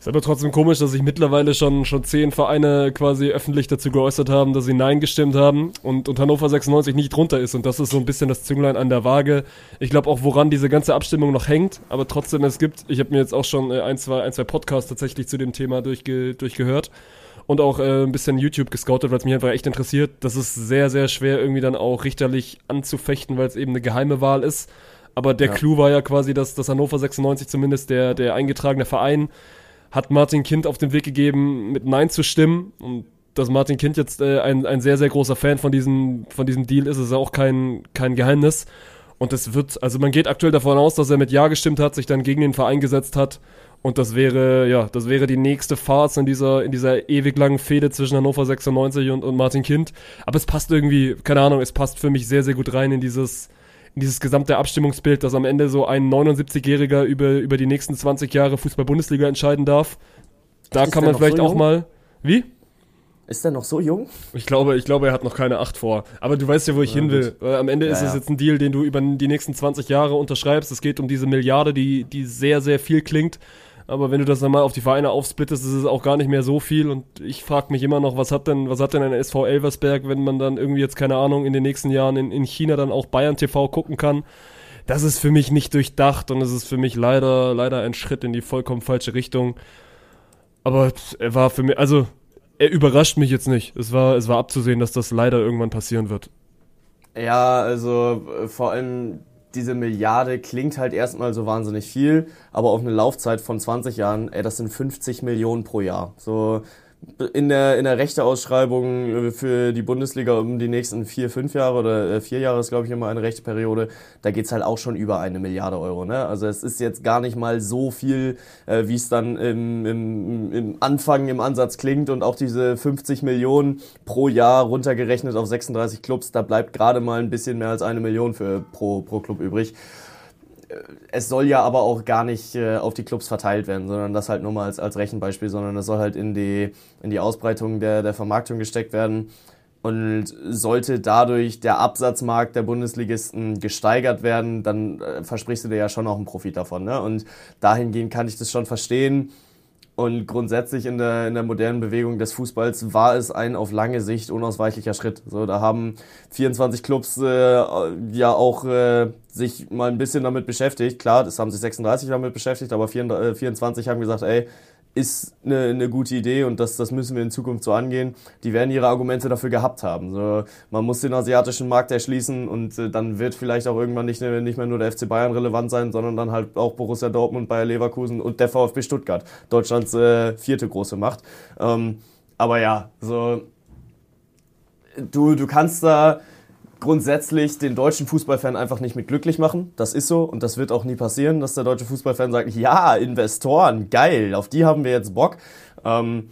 Ist aber trotzdem komisch, dass sich mittlerweile schon, schon zehn Vereine quasi öffentlich dazu geäußert haben, dass sie Nein gestimmt haben und, und Hannover 96 nicht drunter ist. Und das ist so ein bisschen das Zünglein an der Waage. Ich glaube auch, woran diese ganze Abstimmung noch hängt. Aber trotzdem, es gibt, ich habe mir jetzt auch schon äh, ein, zwei, ein, zwei Podcasts tatsächlich zu dem Thema durchge, durchgehört und auch äh, ein bisschen YouTube gescoutet, weil es mich einfach echt interessiert. Das ist sehr, sehr schwer irgendwie dann auch richterlich anzufechten, weil es eben eine geheime Wahl ist. Aber der Ja. Clou war ja quasi, dass, dass Hannover 96 zumindest der, der eingetragene Verein hat Martin Kind auf den Weg gegeben, mit Nein zu stimmen. Und dass Martin Kind jetzt äh, ein, ein sehr, sehr großer Fan von diesem, von diesem Deal ist, ist ja auch kein, kein Geheimnis. Und es wird, also man geht aktuell davon aus, dass er mit Ja gestimmt hat, sich dann gegen den Verein gesetzt hat. Und das wäre, ja, das wäre die nächste Phase in dieser, in dieser ewig langen Fehde zwischen Hannover 96 und, und Martin Kind. Aber es passt irgendwie, keine Ahnung, es passt für mich sehr, sehr gut rein in dieses, dieses gesamte Abstimmungsbild, dass am Ende so ein 79-Jähriger über, über die nächsten 20 Jahre Fußball-Bundesliga entscheiden darf. Da Ist kann man vielleicht so auch mal. Wie? Ist der noch so jung? Ich glaube, ich glaube, er hat noch keine acht vor. Aber du weißt ja, wo ich hin will. Äh, Am Ende Ja, ist es ja. jetzt ein Deal, den du über die nächsten 20 Jahre unterschreibst. Es geht um diese Milliarde, die, die sehr, sehr viel klingt. Aber wenn du das dann mal auf die Vereine aufsplittest, ist es auch gar nicht mehr so viel. Und ich frage mich immer noch, was hat denn, was hat denn ein SV Elversberg, wenn man dann irgendwie jetzt, keine Ahnung, in den nächsten Jahren in, in China dann auch Bayern TV gucken kann? Das ist für mich nicht durchdacht und es ist für mich leider, leider ein Schritt in die vollkommen falsche Richtung. Aber er war für mich, also er überrascht mich jetzt nicht. Es war, es war abzusehen, dass das leider irgendwann passieren wird. Ja, also vor allem diese Milliarde klingt halt erstmal so wahnsinnig viel, aber auf eine Laufzeit von 20 Jahren, ey, das sind 50 Millionen pro Jahr. So in der, in der Rechteausschreibung für die Bundesliga um die nächsten vier, fünf Jahre oder äh, vier Jahre ist, glaube ich, immer eine rechte Periode, da geht's halt auch schon über eine Milliarde Euro. Ne? Also es ist jetzt gar nicht mal so viel, äh, wie es dann im, im, im Anfang, im Ansatz klingt und auch diese 50 Millionen pro Jahr runtergerechnet auf 36 Clubs, da bleibt gerade mal ein bisschen mehr als eine Million für pro, pro Club übrig es soll ja aber auch gar nicht äh, auf die Clubs verteilt werden, sondern das halt nur mal als, als Rechenbeispiel, sondern das soll halt in die, in die Ausbreitung der, der Vermarktung gesteckt werden. Und sollte dadurch der Absatzmarkt der Bundesligisten gesteigert werden, dann äh, versprichst du dir ja schon auch einen Profit davon. Ne? Und dahingehend kann ich das schon verstehen. Und grundsätzlich in der, in der modernen Bewegung des Fußballs war es ein auf lange Sicht unausweichlicher Schritt. So, da haben 24 Clubs äh, ja auch äh, sich mal ein bisschen damit beschäftigt. Klar, das haben sich 36 damit beschäftigt, aber 24 haben gesagt, ey, ist eine, eine gute Idee und das, das müssen wir in Zukunft so angehen. Die werden ihre Argumente dafür gehabt haben. So, man muss den asiatischen Markt erschließen und äh, dann wird vielleicht auch irgendwann nicht, nicht mehr nur der FC Bayern relevant sein, sondern dann halt auch Borussia Dortmund, Bayer Leverkusen und der VfB Stuttgart. Deutschlands äh, vierte große Macht. Ähm, aber ja, so du, du kannst da grundsätzlich den deutschen Fußballfan einfach nicht mit glücklich machen. Das ist so und das wird auch nie passieren, dass der deutsche Fußballfan sagt, ja, Investoren, geil, auf die haben wir jetzt Bock. Ähm,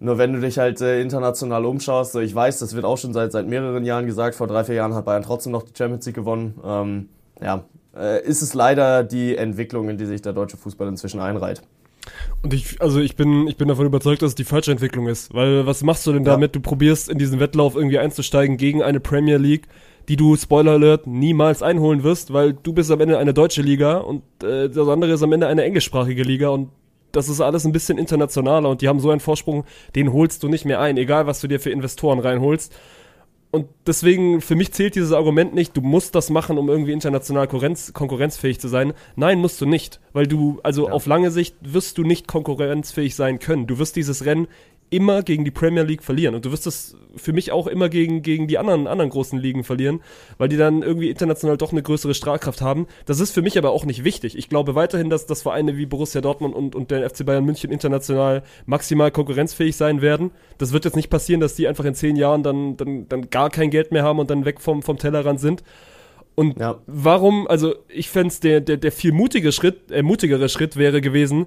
nur wenn du dich halt äh, international umschaust, so ich weiß, das wird auch schon seit, seit mehreren Jahren gesagt, vor drei, vier Jahren hat Bayern trotzdem noch die Champions League gewonnen. Ähm, ja, äh, ist es leider die Entwicklung, in die sich der deutsche Fußball inzwischen einreiht. Und ich, also ich bin, ich bin davon überzeugt, dass es die falsche Entwicklung ist. Weil was machst du denn Ja. damit? Du probierst in diesen Wettlauf irgendwie einzusteigen gegen eine Premier League, die du, Spoiler Alert, niemals einholen wirst, weil du bist am Ende eine deutsche Liga und äh, das andere ist am Ende eine englischsprachige Liga und das ist alles ein bisschen internationaler und die haben so einen Vorsprung, den holst du nicht mehr ein, egal was du dir für Investoren reinholst. Und deswegen, für mich zählt dieses Argument nicht, du musst das machen, um irgendwie international konkurrenz, konkurrenzfähig zu sein. Nein, musst du nicht. Weil du, also auf lange Sicht wirst du nicht konkurrenzfähig sein können. Du wirst dieses Rennen immer gegen die Premier League verlieren. Und du wirst es für mich auch immer gegen, gegen die anderen, anderen großen Ligen verlieren, weil die dann irgendwie international doch eine größere Strahlkraft haben. Das ist für mich aber auch nicht wichtig. Ich glaube weiterhin, dass, dass Vereine wie Borussia Dortmund und, und der FC Bayern München international maximal konkurrenzfähig sein werden. Das wird jetzt nicht passieren, dass die einfach in zehn Jahren dann, dann, dann gar kein Geld mehr haben und dann weg vom, vom Tellerrand sind. Und Ja. warum, also ich fände der, der, der viel mutige Schritt, äh, mutigere Schritt wäre gewesen,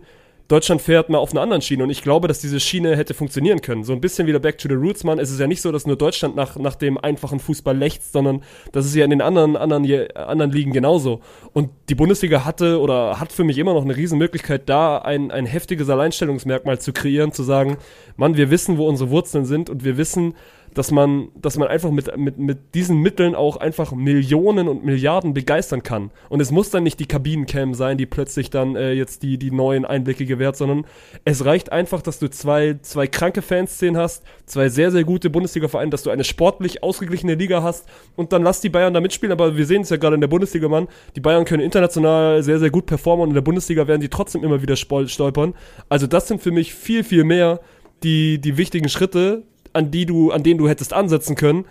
Deutschland fährt mal auf einer anderen Schiene und ich glaube, dass diese Schiene hätte funktionieren können. So ein bisschen wieder Back to the Roots, man. Es ist ja nicht so, dass nur Deutschland nach, nach dem einfachen Fußball lechzt, sondern das ist ja in den anderen, anderen, anderen Ligen genauso. Und die Bundesliga hatte oder hat für mich immer noch eine Riesenmöglichkeit, da ein, ein heftiges Alleinstellungsmerkmal zu kreieren, zu sagen, Mann, wir wissen, wo unsere Wurzeln sind und wir wissen, dass man, dass man einfach mit, mit, mit diesen Mitteln auch einfach Millionen und Milliarden begeistern kann. Und es muss dann nicht die Kabinencam sein, die plötzlich dann äh, jetzt die, die neuen Einblicke gewährt, sondern es reicht einfach, dass du zwei, zwei kranke Fanszenen hast, zwei sehr, sehr gute Bundesliga-Vereine, dass du eine sportlich ausgeglichene Liga hast und dann lass die Bayern da mitspielen. Aber wir sehen es ja gerade in der Bundesliga, Mann. Die Bayern können international sehr, sehr gut performen und in der Bundesliga werden die trotzdem immer wieder stolpern. Also das sind für mich viel, viel mehr die, die wichtigen Schritte, an die du, an denen du hättest ansetzen können.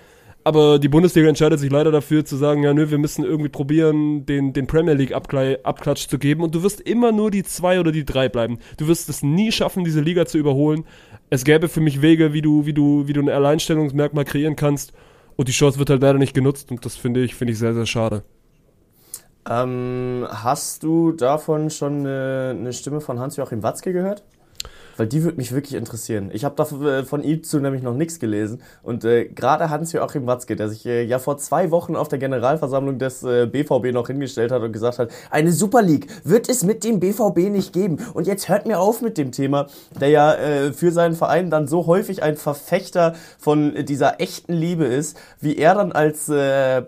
Aber die Bundesliga entscheidet sich leider dafür zu sagen, ja nö, wir müssen irgendwie probieren, den, den Premier League Abklatsch zu geben. Und du wirst immer nur die zwei oder die drei bleiben. Du wirst es nie schaffen, diese Liga zu überholen. Es gäbe für mich Wege, wie du, wie du, wie du ein Alleinstellungsmerkmal kreieren kannst. Und die Chance wird halt leider nicht genutzt. Und das finde ich, finde ich sehr, sehr schade. Ähm, hast du davon schon eine, eine Stimme von Hans-Joachim Watzke gehört? Weil die würde mich wirklich interessieren. Ich habe da äh, von ihm zu nämlich noch nichts gelesen. Und äh, gerade Hans-Joachim Watzke, der sich äh, ja vor zwei Wochen auf der Generalversammlung des äh, BVB noch hingestellt hat und gesagt hat, eine Super League wird es mit dem BVB nicht geben. Und jetzt hört mir auf mit dem Thema, der ja äh, für seinen Verein dann so häufig ein Verfechter von dieser echten Liebe ist, wie er dann als äh,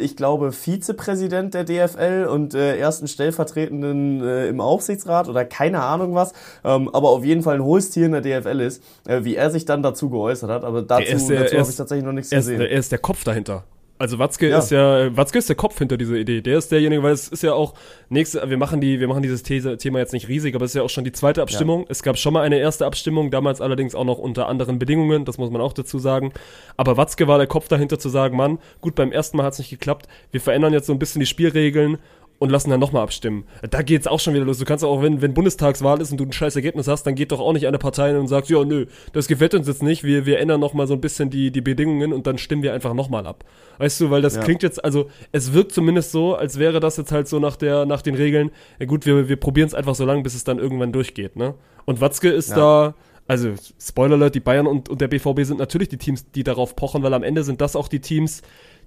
ich glaube, Vizepräsident der DFL und äh, ersten Stellvertretenden äh, im Aufsichtsrat oder keine Ahnung was, ähm, aber auf jeden Fall ein hohes Tier in der DFL ist, äh, wie er sich dann dazu geäußert hat. Aber dazu, ist der- dazu habe ich tatsächlich noch nichts Er ist, gesehen. er ist der Kopf dahinter. Also Watzke Ja. ist ja, Watzke ist der Kopf hinter dieser Idee. Der ist derjenige, weil es ist ja auch nächste, wir machen die, wir machen dieses These, Thema jetzt nicht riesig, aber es ist ja auch schon die zweite Abstimmung. Es gab schon mal eine erste Abstimmung, damals allerdings auch noch unter anderen Bedingungen, das muss man auch dazu sagen. Aber Watzke war der Kopf dahinter zu sagen, Mann, gut, beim ersten Mal hat es nicht geklappt, wir verändern jetzt so ein bisschen die Spielregeln und lassen dann nochmal abstimmen. Da geht's auch schon wieder los. Du kannst auch, wenn, wenn Bundestagswahl ist und du ein scheiß Ergebnis hast, dann geht doch auch nicht eine Partei hin und sagt, ja, nö, das gefällt uns jetzt nicht, wir, wir ändern nochmal so ein bisschen die, die Bedingungen und dann stimmen wir einfach nochmal ab. Weißt du, weil das Ja. klingt jetzt, also es wirkt zumindest so, als wäre das jetzt halt so nach der, nach den Regeln, ja gut, wir, wir probieren es einfach so lange, bis es dann irgendwann durchgeht, ne? Und Watzke ist Ja. da, also Spoiler Alert, die Bayern und, und der BVB sind natürlich die Teams, die darauf pochen, weil am Ende sind das auch die Teams,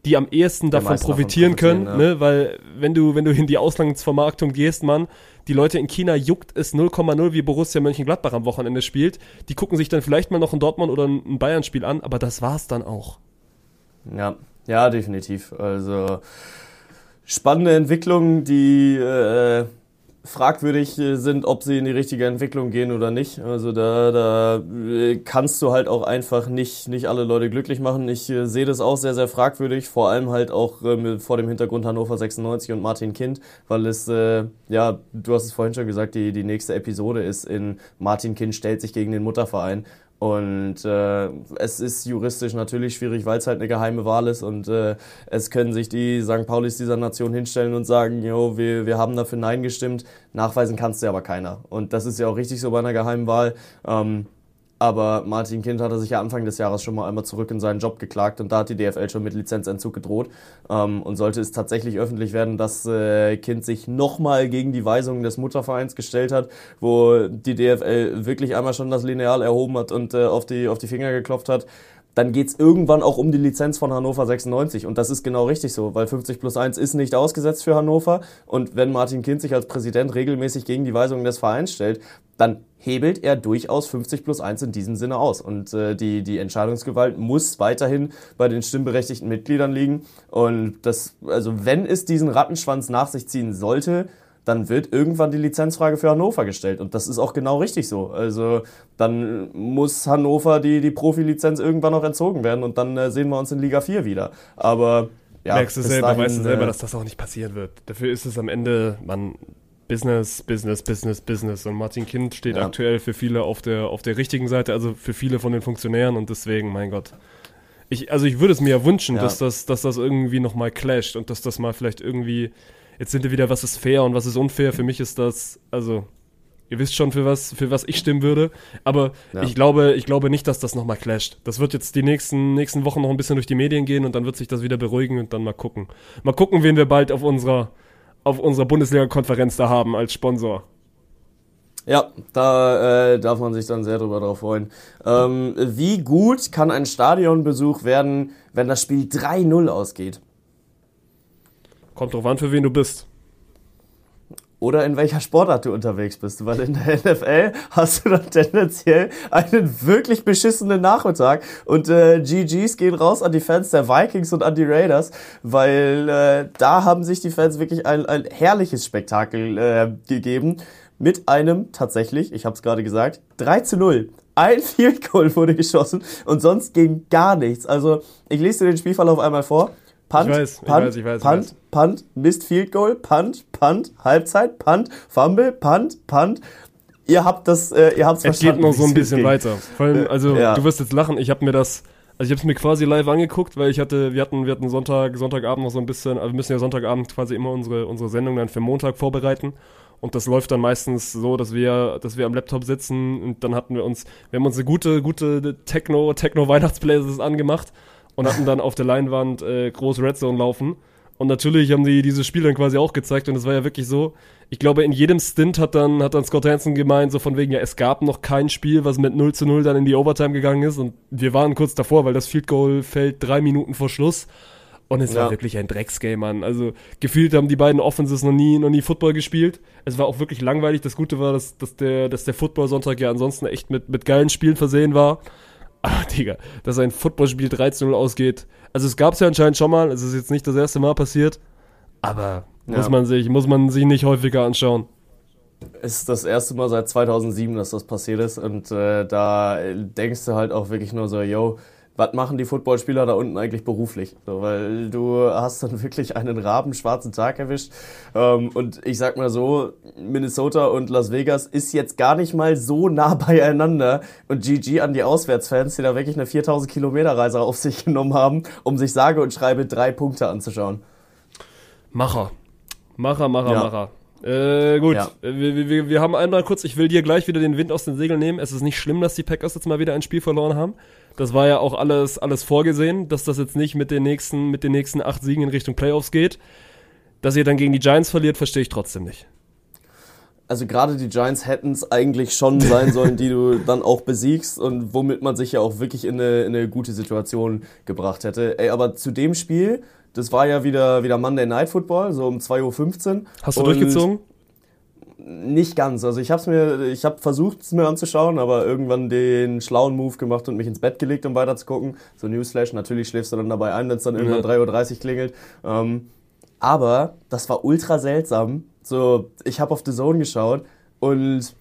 die am ehesten davon meisten davon profitieren können, profitieren, ne? Weil wenn du, wenn du in die Auslandsvermarktung gehst, Mann, die Leute in China juckt es 0,0, wie Borussia Mönchengladbach am Wochenende spielt. Die gucken sich dann vielleicht mal noch ein Dortmund oder ein ein Bayern-Spiel an, aber das war's dann auch. Ja, ja, definitiv. Also spannende Entwicklung, die äh, fragwürdig äh, sind, ob sie in die richtige Entwicklung gehen oder nicht. Also da, da äh, kannst du halt auch einfach nicht, nicht alle Leute glücklich machen. Ich äh, sehe das auch sehr, sehr fragwürdig, vor allem halt auch äh, vor dem Hintergrund Hannover 96 und Martin Kind, weil es, äh, ja, du hast es vorhin schon gesagt, die, die nächste Episode ist in Martin Kind stellt sich gegen den Mutterverein. Und äh, es ist juristisch natürlich schwierig, weil es halt eine geheime Wahl ist und äh, es können sich die St. Paulis dieser Nation hinstellen und sagen, jo, wir, wir haben dafür Nein gestimmt. Nachweisen kannst du aber keiner. Und das ist ja auch richtig so bei einer geheimen Wahl. Ähm, aber Martin Kind hatte sich ja Anfang des Jahres schon mal einmal zurück in seinen Job geklagt und da hat die DFL schon mit Lizenzentzug gedroht. Ähm, und sollte es tatsächlich öffentlich werden, dass äh, Kind sich nochmal gegen die Weisungen des Muttervereins gestellt hat, wo die DFL wirklich einmal schon das Lineal erhoben hat und äh, auf, die, auf die Finger geklopft hat, dann geht's irgendwann auch um die Lizenz von Hannover 96. Und das ist genau richtig so, weil 50 plus 1 ist nicht ausgesetzt für Hannover. Und wenn Martin Kind sich als Präsident regelmäßig gegen die Weisungen des Vereins stellt, dann hebelt er durchaus 50 plus 1 in diesem Sinne aus. Und äh, die, die Entscheidungsgewalt muss weiterhin bei den stimmberechtigten Mitgliedern liegen. Und das, also wenn es diesen Rattenschwanz nach sich ziehen sollte, dann wird irgendwann die Lizenzfrage für Hannover gestellt. Und das ist auch genau richtig so. Also dann muss Hannover die, die Profilizenz irgendwann noch entzogen werden und dann äh, sehen wir uns in Liga 4 wieder. Aber ja, Merkst du selber, dahin, weißt du selber, äh, dass das auch nicht passieren wird. Dafür ist es am Ende, man, Business, Business, Business, Business. Und Martin Kind steht Ja. aktuell für viele auf der, auf der richtigen Seite, also für viele von den Funktionären und deswegen, mein Gott. Ich, also ich würde es mir ja wünschen, Ja. dass, das, dass das irgendwie nochmal clasht und dass das mal vielleicht irgendwie, jetzt sind wir wieder, was ist fair und was ist unfair. Für mich ist das, also, ihr wisst schon, für was, für was ich stimmen würde. Aber Ja. ich glaube, ich glaube nicht, dass das nochmal clasht. Das wird jetzt die nächsten, nächsten Wochen noch ein bisschen durch die Medien gehen und dann wird sich das wieder beruhigen und dann mal gucken. Mal gucken, wen wir bald auf unserer, auf unserer Bundesliga-Konferenz da haben als Sponsor. Ja, da äh, darf man sich dann sehr drüber drauf freuen. Ähm, wie gut kann ein Stadionbesuch werden, wenn das Spiel 3-0 ausgeht? Kommt drauf an, für wen du bist. Oder in welcher Sportart du unterwegs bist. Weil in der NFL hast du dann tendenziell einen wirklich beschissenen Nachmittag. Und äh, GGs gehen raus an die Fans der Vikings und an die Raiders, weil äh, da haben sich die Fans wirklich ein, ein herrliches Spektakel äh, gegeben. Mit einem tatsächlich, ich habe es gerade gesagt, 3 zu 0. Ein Field Goal wurde geschossen und sonst ging gar nichts. Also ich lese dir den Spielverlauf einmal vor. Punt, Ich weiß, ich Punt, weiß, ich weiß, ich Punt, weiß. Punt, Missed Field Goal, Punt, Punt, Halbzeit, Punt, Fumble, Punt, Punt. Ihr habt das, äh, ihr habt's Es verstanden. geht noch so ein es bisschen ging. weiter. Vor allem, Äh, also ja. du wirst jetzt lachen, ich habe mir das, also ich habe es mir quasi live angeguckt, weil ich hatte, wir hatten, wir hatten Sonntag, Sonntagabend noch so ein bisschen, also wir müssen ja Sonntagabend quasi immer unsere, unsere Sendung dann für Montag vorbereiten. Und das läuft dann meistens so, dass wir, dass wir am Laptop sitzen und dann hatten wir uns, wir haben uns eine gute, gute Techno, Techno-Weihnachtsplaylist angemacht und hatten dann auf der Leinwand äh, groß Red Zone laufen. Und natürlich haben die dieses Spiel dann quasi auch gezeigt und es war ja wirklich so, ich glaube, in jedem Stint hat dann, hat dann Scott Hansen gemeint, so von wegen, ja, es gab noch kein Spiel, was mit 0 zu 0 dann in die Overtime gegangen ist und wir waren kurz davor, weil das Field Goal fällt drei Minuten vor Schluss und es war Ja. wirklich ein Drecksgame, Mann. Also gefühlt haben die beiden Offenses noch nie, noch nie Football gespielt. Es war auch wirklich langweilig. Das Gute war, dass, dass der, dass der Football-Sonntag ja ansonsten echt mit, mit geilen Spielen versehen war. Ah, Digga, dass ein Footballspiel 3 zu 0 ausgeht. Also es gab es ja anscheinend schon mal, es ist jetzt nicht das erste Mal passiert, aber Ja. muss man sich, muss man sich nicht häufiger anschauen. ist das erste Mal seit 2007, dass das passiert ist. Und äh, da denkst du halt auch wirklich nur so, yo, was machen die Footballspieler da unten eigentlich beruflich? So, weil du hast dann wirklich einen rabenschwarzen Tag erwischt. Ähm, und ich sag mal so, Minnesota und Las Vegas ist jetzt gar nicht mal so nah beieinander. Und GG an die Auswärtsfans, die da wirklich eine 4000 Kilometer Reise auf sich genommen haben, um sich sage und schreibe drei Punkte anzuschauen. Macher. Macher, Macher, Ja. Macher. Äh, gut, Ja. Äh, wir, wir, wir haben einmal kurz, ich will dir gleich wieder den Wind aus den Segeln nehmen. Es ist nicht schlimm, dass die Packers jetzt mal wieder ein Spiel verloren haben. Das war ja auch alles, alles vorgesehen, dass das jetzt nicht mit den nächsten, mit den nächsten acht Siegen in Richtung Playoffs geht. Dass ihr dann gegen die Giants verliert, verstehe ich trotzdem nicht. Also gerade die Giants hätten es eigentlich schon sein sollen, die du dann auch besiegst und womit man sich ja auch wirklich in eine, in eine gute Situation gebracht hätte. Ey, aber zu dem Spiel, das war ja wieder, wieder Monday Night Football, so um 2.15 Uhr. Hast du Und durchgezogen? Nicht ganz. Also ich hab's mir, ich habe versucht, es mir anzuschauen, aber irgendwann den schlauen Move gemacht und mich ins Bett gelegt, um weiter zu gucken. So Newsflash, natürlich schläfst du dann dabei ein, wenn es dann irgendwann Ja. 3.30 Uhr klingelt. Ähm, aber das war ultra seltsam. So, ich habe auf The Zone geschaut und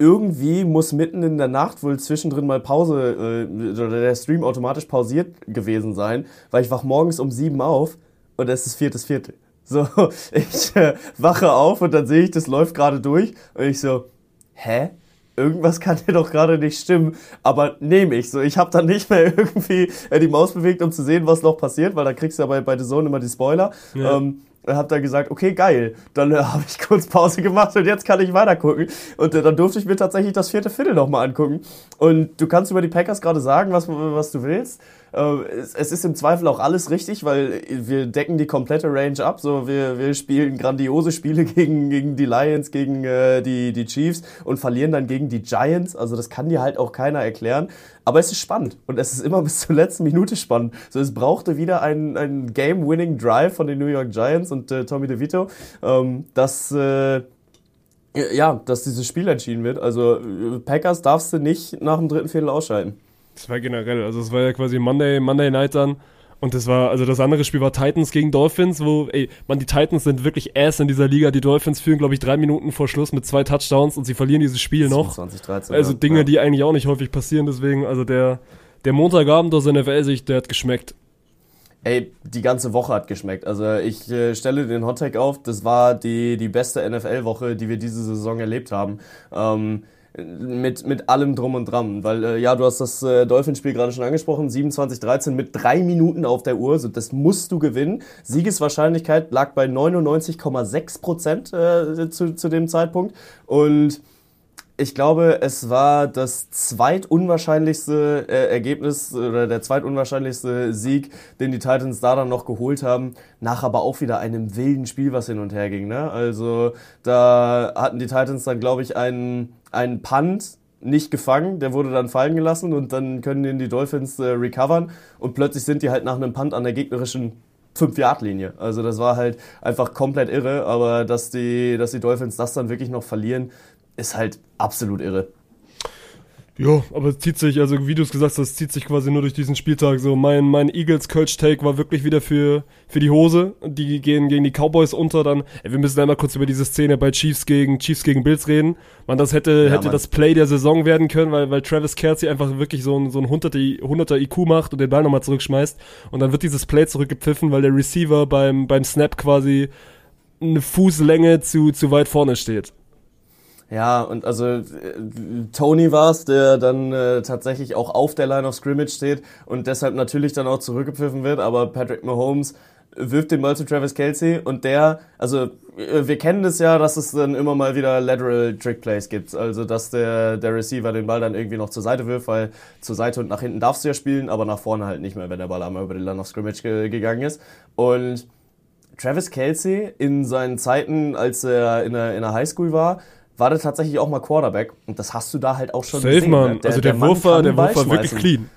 irgendwie muss mitten in der Nacht wohl zwischendrin mal Pause äh, oder der Stream automatisch pausiert gewesen sein, weil ich wach morgens um sieben auf und es ist viertes Viertel. So, ich äh, wache auf und dann sehe ich, das läuft gerade durch und ich so, hä? Irgendwas kann hier doch gerade nicht stimmen, aber nehme ich. So, ich habe dann nicht mehr irgendwie äh, die Maus bewegt, um zu sehen, was noch passiert, weil da kriegst du ja bei, bei The Zone immer die Spoiler. Ja. Ähm, hab dann gesagt, okay, geil. Dann äh, habe ich kurz Pause gemacht und jetzt kann ich weiter gucken. Und äh, dann durfte ich mir tatsächlich das vierte Viertel nochmal angucken. Und du kannst über die Packers gerade sagen, was, was du willst. Äh, es, ist im Zweifel auch alles richtig, weil wir decken die komplette Range ab. So, wir, wir spielen grandiose Spiele gegen, gegen die Lions, gegen äh, die, die Chiefs und verlieren dann gegen die Giants. Also das kann dir halt auch keiner erklären. Aber es ist spannend und es ist immer bis zur letzten Minute spannend. So, es brauchte wieder einen, einen Game-Winning Drive von den New York Giants und äh, Tommy DeVito, ähm, dass äh, ja, dass dieses Spiel entschieden wird. Also Packers darfst du nicht nach dem dritten Viertel ausschalten. Das war generell, also es war ja quasi Monday, Monday Night dann. Und das war, also das andere Spiel war Titans gegen Dolphins, wo, ey, man, die Titans sind wirklich ass in dieser Liga. Die Dolphins führen, glaube ich, drei Minuten vor Schluss mit zwei Touchdowns und sie verlieren dieses Spiel noch. 2013. Also. Dinge, ja. die eigentlich auch nicht häufig passieren, deswegen, also der, der Montagabend aus NFL-Sicht, der hat geschmeckt. Ey, die ganze Woche hat geschmeckt. Also ich äh, stelle den Hottag auf, das war die, die beste NFL-Woche, die wir diese Saison erlebt haben. Ähm, mit, mit allem drum und dran. Weil, äh, ja, du hast das äh, Dolphinspiel gerade schon angesprochen, 27-13 mit drei Minuten auf der Uhr, so, das musst du gewinnen. Siegeswahrscheinlichkeit lag bei 99,6 Prozent äh, zu, zu dem Zeitpunkt. Und ich glaube, es war das zweitunwahrscheinlichste äh, Ergebnis oder der zweitunwahrscheinlichste Sieg, den die Titans da dann noch geholt haben, nach aber auch wieder einem wilden Spiel, was hin und her ging. Ne? Also da hatten die Titans dann, glaube ich, einen, einen Punt nicht gefangen, der wurde dann fallen gelassen und dann können den die Dolphins äh, recovern und plötzlich sind die halt nach einem Punt an der gegnerischen 5-Yard-Linie. Also das war halt einfach komplett irre, aber dass die, dass die Dolphins das dann wirklich noch verlieren, ist halt absolut irre. Ja, aber es zieht sich, also wie du es gesagt hast, es zieht sich quasi nur durch diesen Spieltag. So, mein, mein Eagles-Coach-Take war wirklich wieder für, für die Hose. Die gehen gegen die Cowboys unter dann. Ey, wir müssen einmal kurz über diese Szene bei Chiefs gegen Chiefs gegen Bills reden. Man, das hätte, Ja, hätte Mann. das Play der Saison werden können, weil, weil Travis Kelsey einfach wirklich so ein, so ein 100er, 100er IQ macht und den Ball nochmal zurückschmeißt. Und dann wird dieses Play zurückgepfiffen, weil der Receiver beim, beim Snap quasi eine Fußlänge zu, zu weit vorne steht. Ja, und also äh, Tony war es, der dann äh, tatsächlich auch auf der Line of Scrimmage steht und deshalb natürlich dann auch zurückgepfiffen wird, aber Patrick Mahomes wirft den Ball zu Travis Kelsey und der, also äh, wir kennen das ja, dass es dann immer mal wieder Lateral Trick Plays gibt, also dass der, der Receiver den Ball dann irgendwie noch zur Seite wirft, weil zur Seite und nach hinten darfst du ja spielen, aber nach vorne halt nicht mehr, wenn der Ball einmal über die Line of Scrimmage ge gegangen ist. Und Travis Kelsey in seinen Zeiten, als er in der, in der Highschool war, war der tatsächlich auch mal Quarterback. Und das hast du da halt auch schon Safe, gesehen. man. ne? also der, Mann Wurf war, der Wurf war wirklich clean.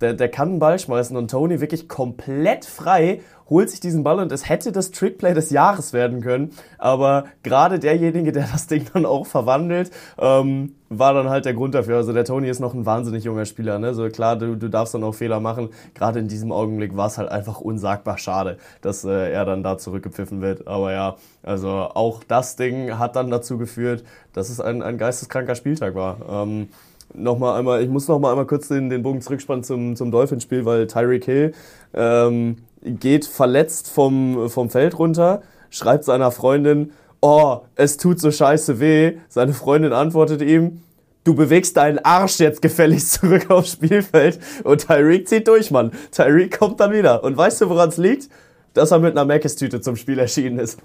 Der, der kann einen Ball schmeißen und Tony wirklich komplett frei holt sich diesen Ball und es hätte das Trickplay des Jahres werden können. Aber gerade derjenige, der das Ding dann auch verwandelt, ähm, war dann halt der Grund dafür. Also der Tony ist noch ein wahnsinnig junger Spieler. Ne? So klar, du, du darfst dann auch Fehler machen. Gerade in diesem Augenblick war es halt einfach unsagbar schade, dass äh, er dann da zurückgepfiffen wird. Aber ja, also auch das Ding hat dann dazu geführt, dass es ein, ein geisteskranker Spieltag war. Ähm, nochmal einmal, ich muss noch mal einmal kurz den, den Bogen zurückspannen zum, zum Dolphinspiel, weil Tyreek Hill ähm, geht verletzt vom, vom Feld runter, schreibt seiner Freundin, oh, es tut so scheiße weh. Seine Freundin antwortet ihm, du bewegst deinen Arsch jetzt gefälligst zurück aufs Spielfeld. Und Tyreek zieht durch, Mann. Tyreek kommt dann wieder. Und weißt du, woran es liegt? Dass er mit einer Mc's-Tüte zum Spiel erschienen ist.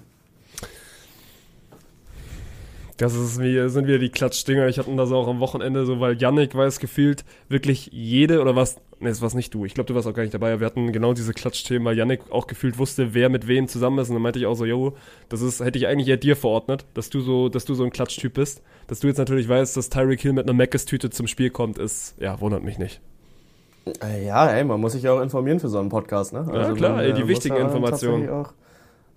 Das ist wie, sind wieder die Klatschdinger. Ich hatte das auch am Wochenende so, weil Yannick weiß gefühlt wirklich jede oder was, ne, es war's nicht du. Ich glaube, du warst auch gar nicht dabei. Wir hatten genau diese Klatschthemen, weil Yannick auch gefühlt wusste, wer mit wem zusammen ist. Und dann meinte ich auch so, yo, das ist, hätte ich eigentlich eher dir verordnet, dass du so, dass du so ein Klatschtyp bist. Dass du jetzt natürlich weißt, dass Tyreek Hill mit einer Meckes-Tüte zum Spiel kommt, ist, ja, wundert mich nicht. Äh, Ja, ey, man muss sich ja auch informieren für so einen Podcast, ne? Ja, klar, ey, die muss wichtigen Informationen.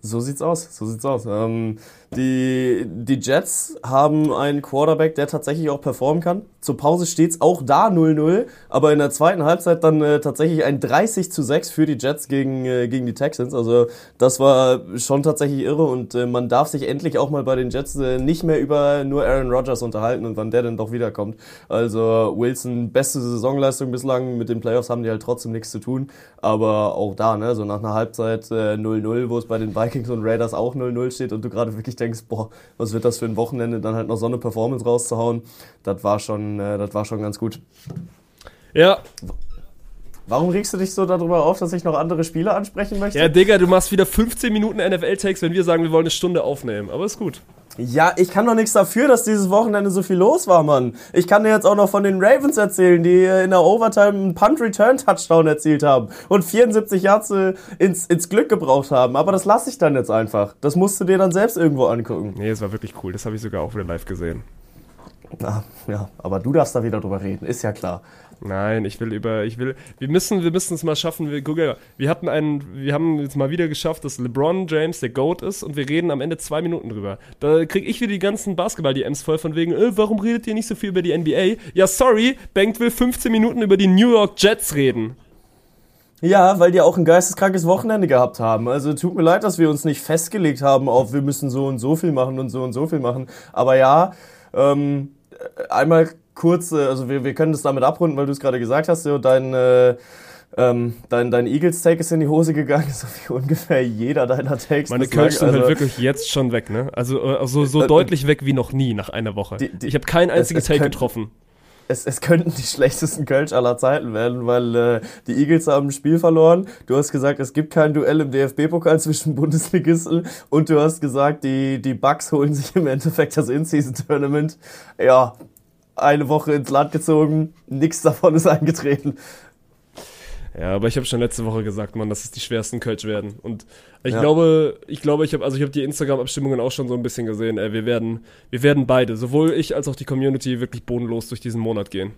So sieht's aus, so sieht's aus. Ähm, die, die Jets haben einen Quarterback, der tatsächlich auch performen kann. Zur Pause steht's auch da 0-0, aber in der zweiten Halbzeit dann äh, tatsächlich ein 30 zu 6 für die Jets gegen, äh, gegen die Texans. Also das war schon tatsächlich irre und äh, man darf sich endlich auch mal bei den Jets äh, nicht mehr über nur Aaron Rodgers unterhalten und wann der denn doch wiederkommt. Also Wilson, beste Saisonleistung bislang, mit den Playoffs haben die halt trotzdem nichts zu tun, aber auch da, ne, so nach einer Halbzeit 0-0, äh, wo es bei den Vikings und Raiders auch 0-0 steht und du gerade wirklich denkst, boah, was wird das für ein Wochenende, dann halt noch so eine Performance rauszuhauen, das war schon, äh, das war schon ganz gut. Ja. Warum regst du dich so darüber auf, dass ich noch andere Spiele ansprechen möchte? Ja, Digga, du machst wieder 15 Minuten NFL-Takes, wenn wir sagen, wir wollen eine Stunde aufnehmen. Aber ist gut. Ja, ich kann doch nichts dafür, dass dieses Wochenende so viel los war, Mann. Ich kann dir jetzt auch noch von den Ravens erzählen, die in der Overtime einen Punt-Return-Touchdown erzielt haben und 74 Yards äh, ins, ins Glück gebraucht haben. Aber das lasse ich dann jetzt einfach. Das musst du dir dann selbst irgendwo angucken. Nee, es war wirklich cool. Das habe ich sogar auch wieder live gesehen. Ah, ja, aber du darfst da wieder drüber reden, ist ja klar. Nein, ich will über, ich will, wir müssen, wir müssen es mal schaffen. Wir, guck, wir hatten einen, wir haben jetzt mal wieder geschafft, dass LeBron James der Goat ist und wir reden am Ende zwei Minuten drüber. Da krieg ich wieder die ganzen Basketball-DMs voll von wegen, äh, warum redet ihr nicht so viel über die NBA? Ja, sorry, Bank will 15 Minuten über die New York Jets reden. Ja, weil die auch ein geisteskrankes Wochenende gehabt haben. Also tut mir leid, dass wir uns nicht festgelegt haben auf, wir müssen so und so viel machen und so und so viel machen. Aber ja, ähm, einmal kurz, äh, also wir, wir können das damit abrunden, weil du es gerade gesagt hast, so dein, äh, ähm, dein, dein Eagles-Take ist in die Hose gegangen, so wie ungefähr jeder deiner Takes. Meine Kölsch sind also, halt wirklich jetzt schon weg, ne? Also, also so äh, deutlich weg wie noch nie nach einer Woche. Die, die, ich habe kein einziges Take getroffen. Es, es könnten die schlechtesten Kölsch aller Zeiten werden, weil äh, die Eagles haben ein Spiel verloren. Du hast gesagt, es gibt kein Duell im DFB-Pokal zwischen Bundesligisten und du hast gesagt, die, die Bucks holen sich im Endeffekt das In-Season-Tournament. Ja, eine Woche ins Land gezogen, nichts davon ist eingetreten. Ja, aber ich habe schon letzte Woche gesagt, Mann, dass es die schwersten Kölsch werden. Und ich ja. glaube, ich glaube, ich habe also ich habe die Instagram Abstimmungen auch schon so ein bisschen gesehen. Ey, wir werden wir werden beide, sowohl ich als auch die Community wirklich bodenlos durch diesen Monat gehen.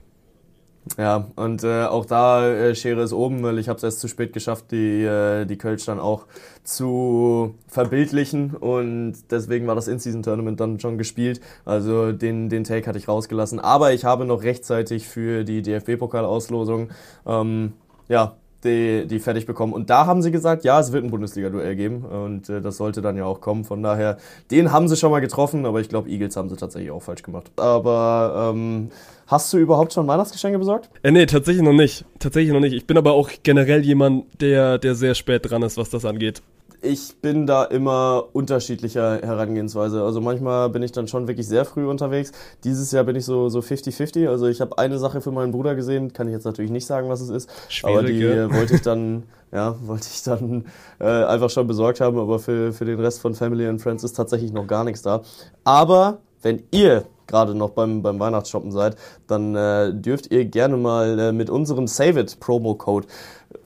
Ja, und äh, auch da äh, Schere ist oben, weil ich habe es erst zu spät geschafft, die, äh, die Kölsch dann auch zu verbildlichen und deswegen war das In-Season-Tournament dann schon gespielt. Also den, den Take hatte ich rausgelassen. Aber ich habe noch rechtzeitig für die DFB-Pokalauslosung ähm, ja, die, die fertig bekommen. Und da haben sie gesagt, ja, es wird ein Bundesliga-Duell geben. Und äh, das sollte dann ja auch kommen. Von daher, den haben sie schon mal getroffen, aber ich glaube, Eagles haben sie tatsächlich auch falsch gemacht. Aber ähm, hast du überhaupt schon Weihnachtsgeschenke besorgt? Äh, nee, tatsächlich noch nicht. Tatsächlich noch nicht. Ich bin aber auch generell jemand, der, der sehr spät dran ist, was das angeht ich bin da immer unterschiedlicher Herangehensweise. Also manchmal bin ich dann schon wirklich sehr früh unterwegs. Dieses Jahr bin ich so so 50-50. Also ich habe eine Sache für meinen Bruder gesehen, kann ich jetzt natürlich nicht sagen, was es ist. Schwierig, aber die ja. wollte ich dann, ja, wollte ich dann äh, einfach schon besorgt haben. Aber für, für den Rest von Family and Friends ist tatsächlich noch gar nichts da. Aber wenn ihr gerade noch beim, beim Weihnachtsshoppen seid, dann äh, dürft ihr gerne mal äh, mit unserem Save It Promo Code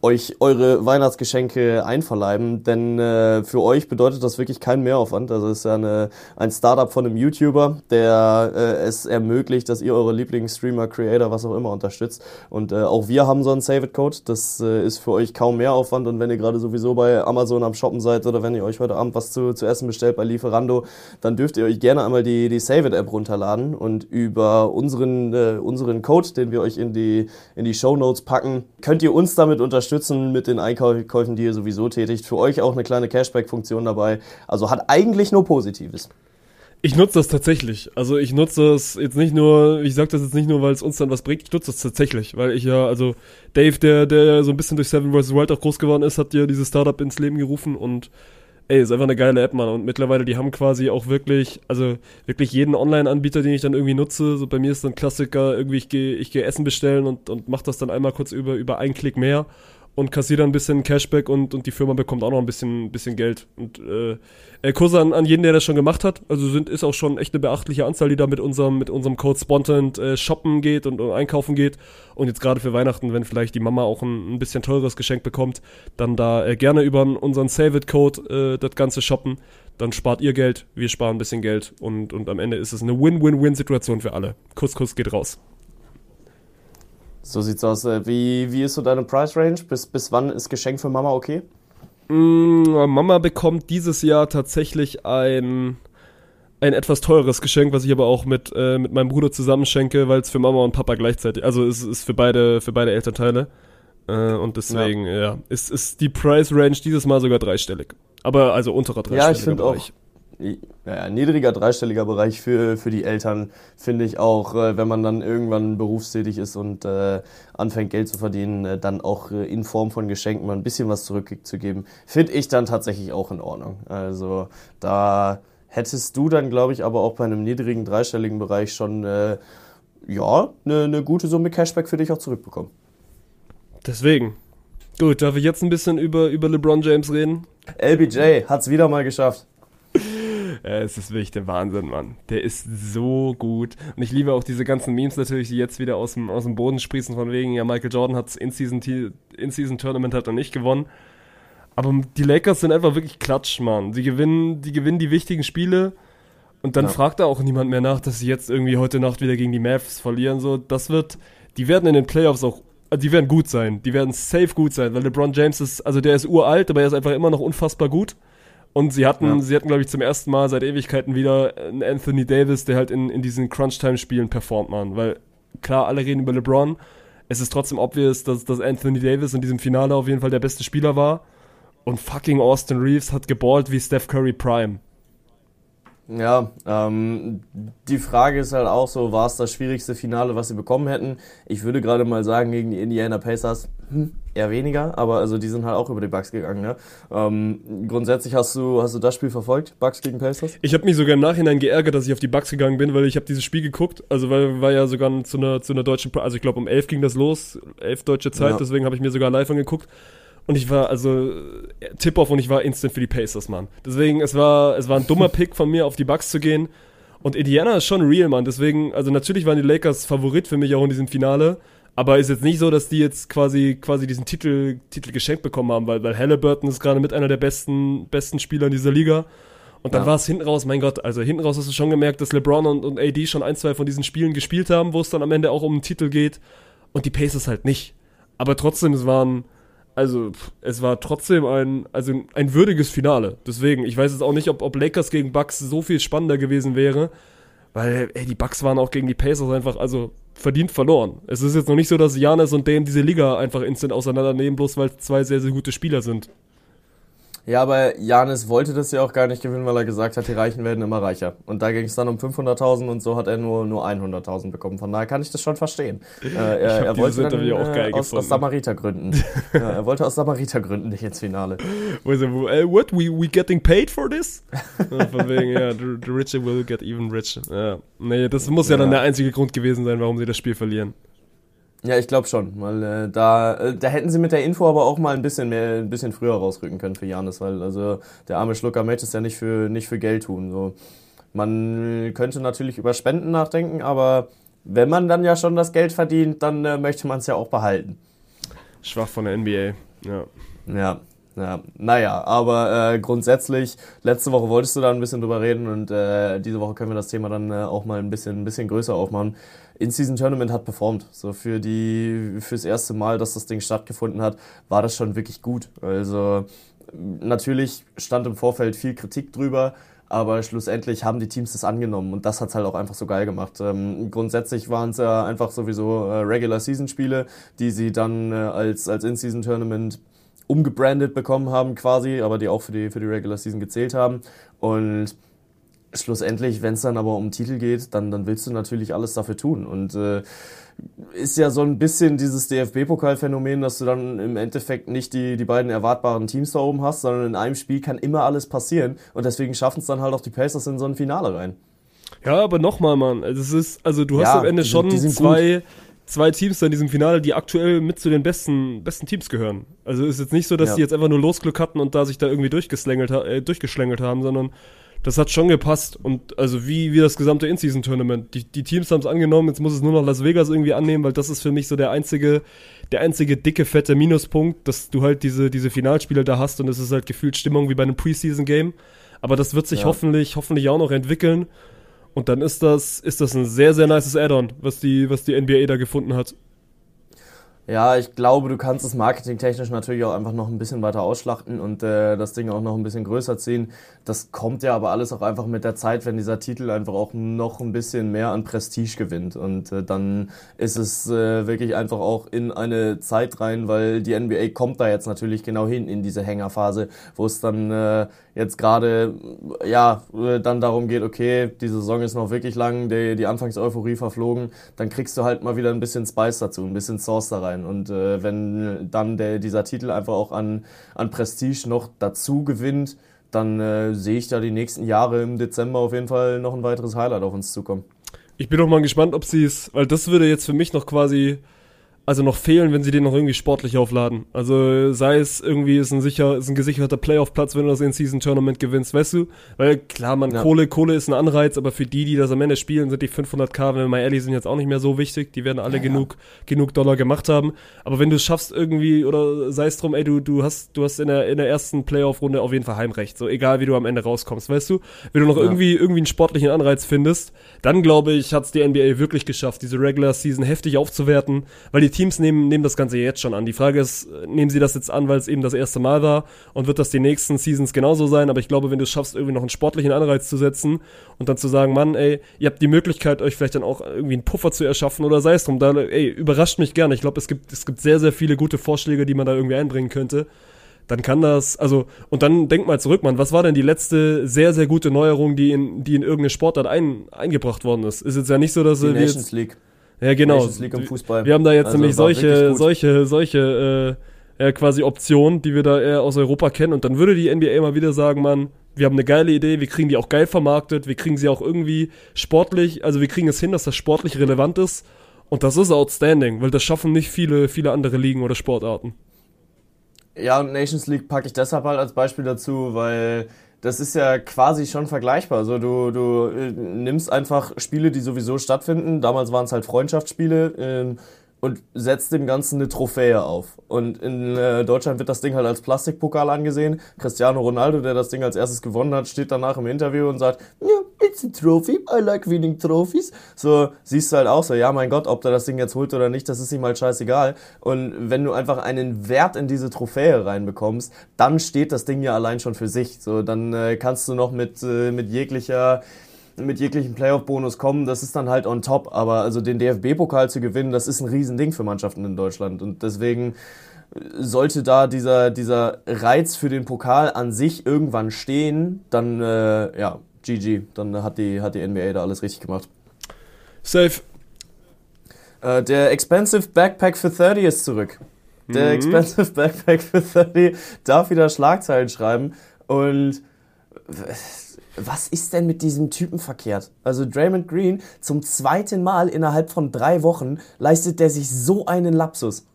euch eure Weihnachtsgeschenke einverleiben, denn äh, für euch bedeutet das wirklich keinen Mehraufwand. Also es ist ja eine, ein Startup von einem YouTuber, der äh, es ermöglicht, dass ihr eure Lieblingsstreamer, Creator, was auch immer unterstützt. Und äh, auch wir haben so einen Save-It-Code. Das äh, ist für euch kaum Mehraufwand. Und wenn ihr gerade sowieso bei Amazon am Shoppen seid oder wenn ihr euch heute Abend was zu, zu essen bestellt bei Lieferando, dann dürft ihr euch gerne einmal die, die Save-It-App runterladen und über unseren, äh, unseren Code, den wir euch in die, in die Show Notes packen, könnt ihr uns damit unterstützen unterstützen mit den Einkäufen, die ihr sowieso tätigt. Für euch auch eine kleine Cashback-Funktion dabei. Also hat eigentlich nur Positives. Ich nutze das tatsächlich. Also ich nutze das jetzt nicht nur, ich sage das jetzt nicht nur, weil es uns dann was bringt, ich nutze das tatsächlich, weil ich ja, also Dave, der, der so ein bisschen durch Seven vs. Wild auch groß geworden ist, hat ja dieses Startup ins Leben gerufen und ey, ist einfach eine geile App, Mann. Und mittlerweile, die haben quasi auch wirklich, also wirklich jeden Online-Anbieter, den ich dann irgendwie nutze. So bei mir ist dann Klassiker, irgendwie ich gehe ich geh Essen bestellen und, und mach das dann einmal kurz über, über einen Klick mehr und kassiert dann ein bisschen Cashback und, und die Firma bekommt auch noch ein bisschen, bisschen Geld. Und äh, Kurse an, an jeden, der das schon gemacht hat. Also sind, ist auch schon echt eine beachtliche Anzahl, die da mit unserem, mit unserem Code Spontant äh, shoppen geht und, und einkaufen geht. Und jetzt gerade für Weihnachten, wenn vielleicht die Mama auch ein, ein bisschen teures Geschenk bekommt, dann da äh, gerne über unseren Save-It-Code äh, das Ganze shoppen. Dann spart ihr Geld, wir sparen ein bisschen Geld und, und am Ende ist es eine Win-Win-Win-Situation für alle. Kuss, Kuss geht raus. So sieht's aus. Äh, wie, wie ist so deine Price Range? Bis, bis wann ist Geschenk für Mama okay? Mm, Mama bekommt dieses Jahr tatsächlich ein, ein etwas teures Geschenk, was ich aber auch mit, äh, mit meinem Bruder zusammenschenke, weil es für Mama und Papa gleichzeitig, also es ist für beide, für beide Elternteile. Äh, und deswegen, ja, ja ist, ist die Price Range dieses Mal sogar dreistellig. Aber also unterer dreistelliger Ja, ich finde auch, Bereich. ja, niedriger dreistelliger Bereich für, für die Eltern finde ich auch, äh, wenn man dann irgendwann berufstätig ist und äh, anfängt Geld zu verdienen, äh, dann auch äh, in Form von Geschenken mal ein bisschen was zurückzugeben, finde ich dann tatsächlich auch in Ordnung. Also da hättest du dann, glaube ich, aber auch bei einem niedrigen dreistelligen Bereich schon äh, ja, eine ne gute Summe Cashback für dich auch zurückbekommen. Deswegen. Gut, darf ich jetzt ein bisschen über, über LeBron James reden? LBJ hat's wieder mal geschafft. Ja, es ist wirklich der Wahnsinn, Mann. Der ist so gut. Und ich liebe auch diese ganzen Memes natürlich, die jetzt wieder aus dem, aus dem Boden sprießen, von wegen, ja, Michael Jordan hat's In-Season In Tournament hat er nicht gewonnen. Aber die Lakers sind einfach wirklich klatsch, Mann. Die gewinnen, die gewinnen die wichtigen Spiele. Und dann Ja. fragt da auch niemand mehr nach, dass sie jetzt irgendwie heute Nacht wieder gegen die Mavs verlieren. So, das wird, die werden in den Playoffs auch, also die werden gut sein. Die werden safe gut sein, weil LeBron James ist, also der ist uralt, aber er ist einfach immer noch unfassbar gut. Und sie hatten, Ja. sie hatten, glaube ich, zum ersten Mal seit Ewigkeiten wieder einen Anthony Davis, der halt in, in diesen Crunch-Time-Spielen performt, man. Weil, klar, alle reden über LeBron. Es ist trotzdem obvious, dass, dass Anthony Davis in diesem Finale auf jeden Fall der beste Spieler war. Und fucking Austin Reeves hat geballt wie Steph Curry Prime. Ja, ähm, die Frage ist halt auch so, war es das schwierigste Finale, was sie bekommen hätten? Ich würde gerade mal sagen, gegen die Indiana Pacers hm, eher weniger, aber also die sind halt auch über die Bucks gegangen. Ne? Ähm, grundsätzlich hast du, hast du das Spiel verfolgt, Bucks gegen Pacers? Ich habe mich sogar im Nachhinein geärgert, dass ich auf die Bucks gegangen bin, weil ich habe dieses Spiel geguckt. Also weil war ja sogar zu einer zu einer deutschen, also ich glaube um 11 ging das los, 11 deutsche Zeit, Ja. deswegen habe ich mir sogar live angeguckt. Und ich war also äh, Tip-off und ich war instant für die Pacers, Mann. Deswegen es war es war ein dummer Pick von mir auf die Bucks zu gehen. Und Indiana ist schon real, Mann. Deswegen also natürlich waren die Lakers Favorit für mich auch in diesem Finale. Aber ist jetzt nicht so, dass die jetzt quasi, quasi diesen Titel, Titel geschenkt bekommen haben, weil, weil Halliburton ist gerade mit einer der besten, besten Spieler in dieser Liga. Und dann Ja. war es hinten raus, mein Gott, also hinten raus hast du schon gemerkt, dass LeBron und, und AD schon ein, zwei von diesen Spielen gespielt haben, wo es dann am Ende auch um einen Titel geht. Und die Pacers halt nicht. Aber trotzdem, es waren, also, es war trotzdem ein, also ein würdiges Finale. Deswegen, ich weiß jetzt auch nicht, ob, ob Lakers gegen Bucks so viel spannender gewesen wäre. Weil, ey, die Bucks waren auch gegen die Pacers einfach, also verdient verloren. Es ist jetzt noch nicht so, dass Janis und Dame diese Liga einfach instant auseinandernehmen, bloß weil zwei sehr, sehr gute Spieler sind. Ja, aber Janis wollte das ja auch gar nicht gewinnen, weil er gesagt hat, die Reichen werden immer reicher. Und da ging es dann um 500.000 und so hat er nur, nur 100.000 bekommen. Von daher kann ich das schon verstehen. Äh, er, er wollte dann, auch geil äh, aus, gefunden. aus Samaritergründen. ja, er wollte aus Samaritergründen nicht ins Finale. Äh, what, we, we getting paid for this? Von wegen, ja, the, the richer will get even richer. Ja. Nee, das muss ja, dann Ja. der einzige Grund gewesen sein, warum sie das Spiel verlieren. Ja, ich glaube schon, weil äh, da, äh, da hätten sie mit der Info aber auch mal ein bisschen mehr, ein bisschen früher rausrücken können für Janis, weil also der arme Schlucker möchte es ja nicht für nicht für Geld tun. So, man könnte natürlich über Spenden nachdenken, aber wenn man dann ja schon das Geld verdient, dann äh, möchte man es ja auch behalten. Schwach von der NBA. Ja. Ja, ja, naja, aber äh, grundsätzlich, letzte Woche wolltest du da ein bisschen drüber reden und äh, diese Woche können wir das Thema dann äh, auch mal ein bisschen, ein bisschen größer aufmachen. In-Season Tournament hat performt. So für die, fürs erste Mal, dass das Ding stattgefunden hat, war das schon wirklich gut. Also natürlich stand im Vorfeld viel Kritik drüber, aber schlussendlich haben die Teams das angenommen und das hat's halt auch einfach so geil gemacht. Ähm, grundsätzlich waren es ja einfach sowieso äh, Regular Season Spiele, die sie dann äh, als, als In-Season Tournament umgebrandet bekommen haben quasi, aber die auch für die, für die Regular Season gezählt haben. Und schlussendlich, wenn es dann aber um Titel geht, dann, dann willst du natürlich alles dafür tun. Und äh, ist ja so ein bisschen dieses DFB-Pokal-Phänomen, dass du dann im Endeffekt nicht die, die beiden erwartbaren Teams da oben hast, sondern in einem Spiel kann immer alles passieren. Und deswegen schaffen es dann halt auch die Pacers in so ein Finale rein. Ja, aber nochmal, Mann. Also, es ist, also du hast Ja, am Ende die schon die sind zwei, zwei Teams da in diesem Finale, die aktuell mit zu den besten, besten Teams gehören. Also ist jetzt nicht so, dass Ja. die jetzt einfach nur Losglück hatten und da sich da irgendwie durchgeschlängelt, ha- äh, durchgeschlängelt haben, sondern das hat schon gepasst. Und also wie, wie das gesamte In-Season-Tournament. Die, die Teams haben es angenommen, jetzt muss es nur noch Las Vegas irgendwie annehmen, weil das ist für mich so der einzige, der einzige dicke, fette Minuspunkt, dass du halt diese, diese Finalspiele da hast und es ist halt gefühlt Stimmung wie bei einem Preseason-Game. Aber das wird sich Ja. hoffentlich, hoffentlich auch noch entwickeln. Und dann ist das, ist das ein sehr, sehr nices Add-on, was die, was die NBA da gefunden hat. Ja, ich glaube, du kannst es marketingtechnisch natürlich auch einfach noch ein bisschen weiter ausschlachten und äh, das Ding auch noch ein bisschen größer ziehen. Das kommt ja aber alles auch einfach mit der Zeit, wenn dieser Titel einfach auch noch ein bisschen mehr an Prestige gewinnt. Und äh, dann ist es äh, wirklich einfach auch in eine Zeit rein, weil die NBA kommt da jetzt natürlich genau hin in diese Hängerphase, wo es dann äh, jetzt gerade ja äh, dann darum geht, okay, die Saison ist noch wirklich lang, die, die Anfangseuphorie verflogen, dann kriegst du halt mal wieder ein bisschen Spice dazu, ein bisschen Sauce da rein. Und äh, wenn dann der, dieser Titel einfach auch an, an Prestige noch dazu gewinnt, dann äh, sehe ich da die nächsten Jahre im Dezember auf jeden Fall noch ein weiteres Highlight auf uns zukommen. Ich bin auch mal gespannt, ob sie es, weil das würde jetzt für mich noch quasi also noch fehlen, wenn sie den noch irgendwie sportlich aufladen. Also sei es irgendwie ist ein sicher ist ein gesicherter Playoff-Platz, wenn du das in Season Tournament gewinnst, weißt du? Weil klar, man Ja. Kohle Kohle ist ein Anreiz, aber für die, die das am Ende spielen, sind die 500k, wenn wir mal ehrlich sind, jetzt auch nicht mehr so wichtig. Die werden alle genug genug Dollar gemacht haben. Aber wenn du es schaffst irgendwie oder sei es drum, ey, du du hast du hast in der in der ersten Playoff-Runde auf jeden Fall Heimrecht, so egal wie du am Ende rauskommst, weißt du? Wenn du noch Ja. irgendwie irgendwie einen sportlichen Anreiz findest, dann glaube ich, hat's die NBA wirklich geschafft, diese Regular Season heftig aufzuwerten, weil die Teams nehmen, nehmen das Ganze jetzt schon an. Die Frage ist, äh, nehmen sie das jetzt an, weil es eben das erste Mal war und wird das die nächsten Seasons genauso sein, aber ich glaube, wenn du es schaffst, irgendwie noch einen sportlichen Anreiz zu setzen und dann zu sagen, Mann, ey, ihr habt die Möglichkeit, euch vielleicht dann auch irgendwie einen Puffer zu erschaffen oder sei es drum, da, ey, überrascht mich gerne. Ich glaube, es gibt, es gibt sehr, sehr viele gute Vorschläge, die man da irgendwie einbringen könnte dann kann das, also, und dann denk mal zurück, Mann, was war denn die letzte sehr, sehr gute Neuerung, die in, die in irgendeine Sportart ein, eingebracht worden ist? Ist jetzt ja nicht so, dass Die wir Nations jetzt, League. ja genau, Nations League im Fußball. wir haben da jetzt Also, nämlich solche, solche, solche, äh, ja, quasi Optionen, die wir da eher aus Europa kennen und dann würde die NBA mal wieder sagen, Mann, wir haben eine geile Idee, wir kriegen die auch geil vermarktet, wir kriegen sie auch irgendwie sportlich, also wir kriegen es hin, dass das sportlich relevant ist und das ist outstanding, weil das schaffen nicht viele, viele andere Ligen oder Sportarten. Ja, und Nations League packe ich deshalb halt als Beispiel dazu, weil das ist ja quasi schon vergleichbar. Also du, du äh, nimmst einfach Spiele, die sowieso stattfinden. Damals waren es halt Freundschaftsspiele. Ähm, und setzt dem Ganzen eine Trophäe auf. Und in äh, Deutschland wird das Ding halt als Plastikpokal angesehen. Cristiano Ronaldo, der das Ding als erstes gewonnen hat, steht danach im Interview und sagt, ja, it's a trophy, I like winning trophies. So siehst du halt auch so, ja mein Gott, ob der das Ding jetzt holt oder nicht, das ist ihm halt scheißegal. Und wenn du einfach einen Wert in diese Trophäe reinbekommst, dann steht das Ding ja allein schon für sich. So, dann äh, kannst du noch mit, äh, mit jeglicher mit jeglichem Playoff-Bonus kommen, das ist dann halt on top. Aber also den DFB-Pokal zu gewinnen, das ist ein Riesending für Mannschaften in Deutschland. Und deswegen sollte da dieser, dieser Reiz für den Pokal an sich irgendwann stehen, dann äh, ja, GG. Dann hat die, hat die NBA da alles richtig gemacht. Safe. Äh, der Expensive Backpack für 30 ist zurück. Der Expensive Backpack für 30 darf wieder Schlagzeilen schreiben. Und was ist denn mit diesem Typen verkehrt? Also Draymond Green zum zweiten Mal innerhalb von drei Wochen leistet der sich so einen Lapsus.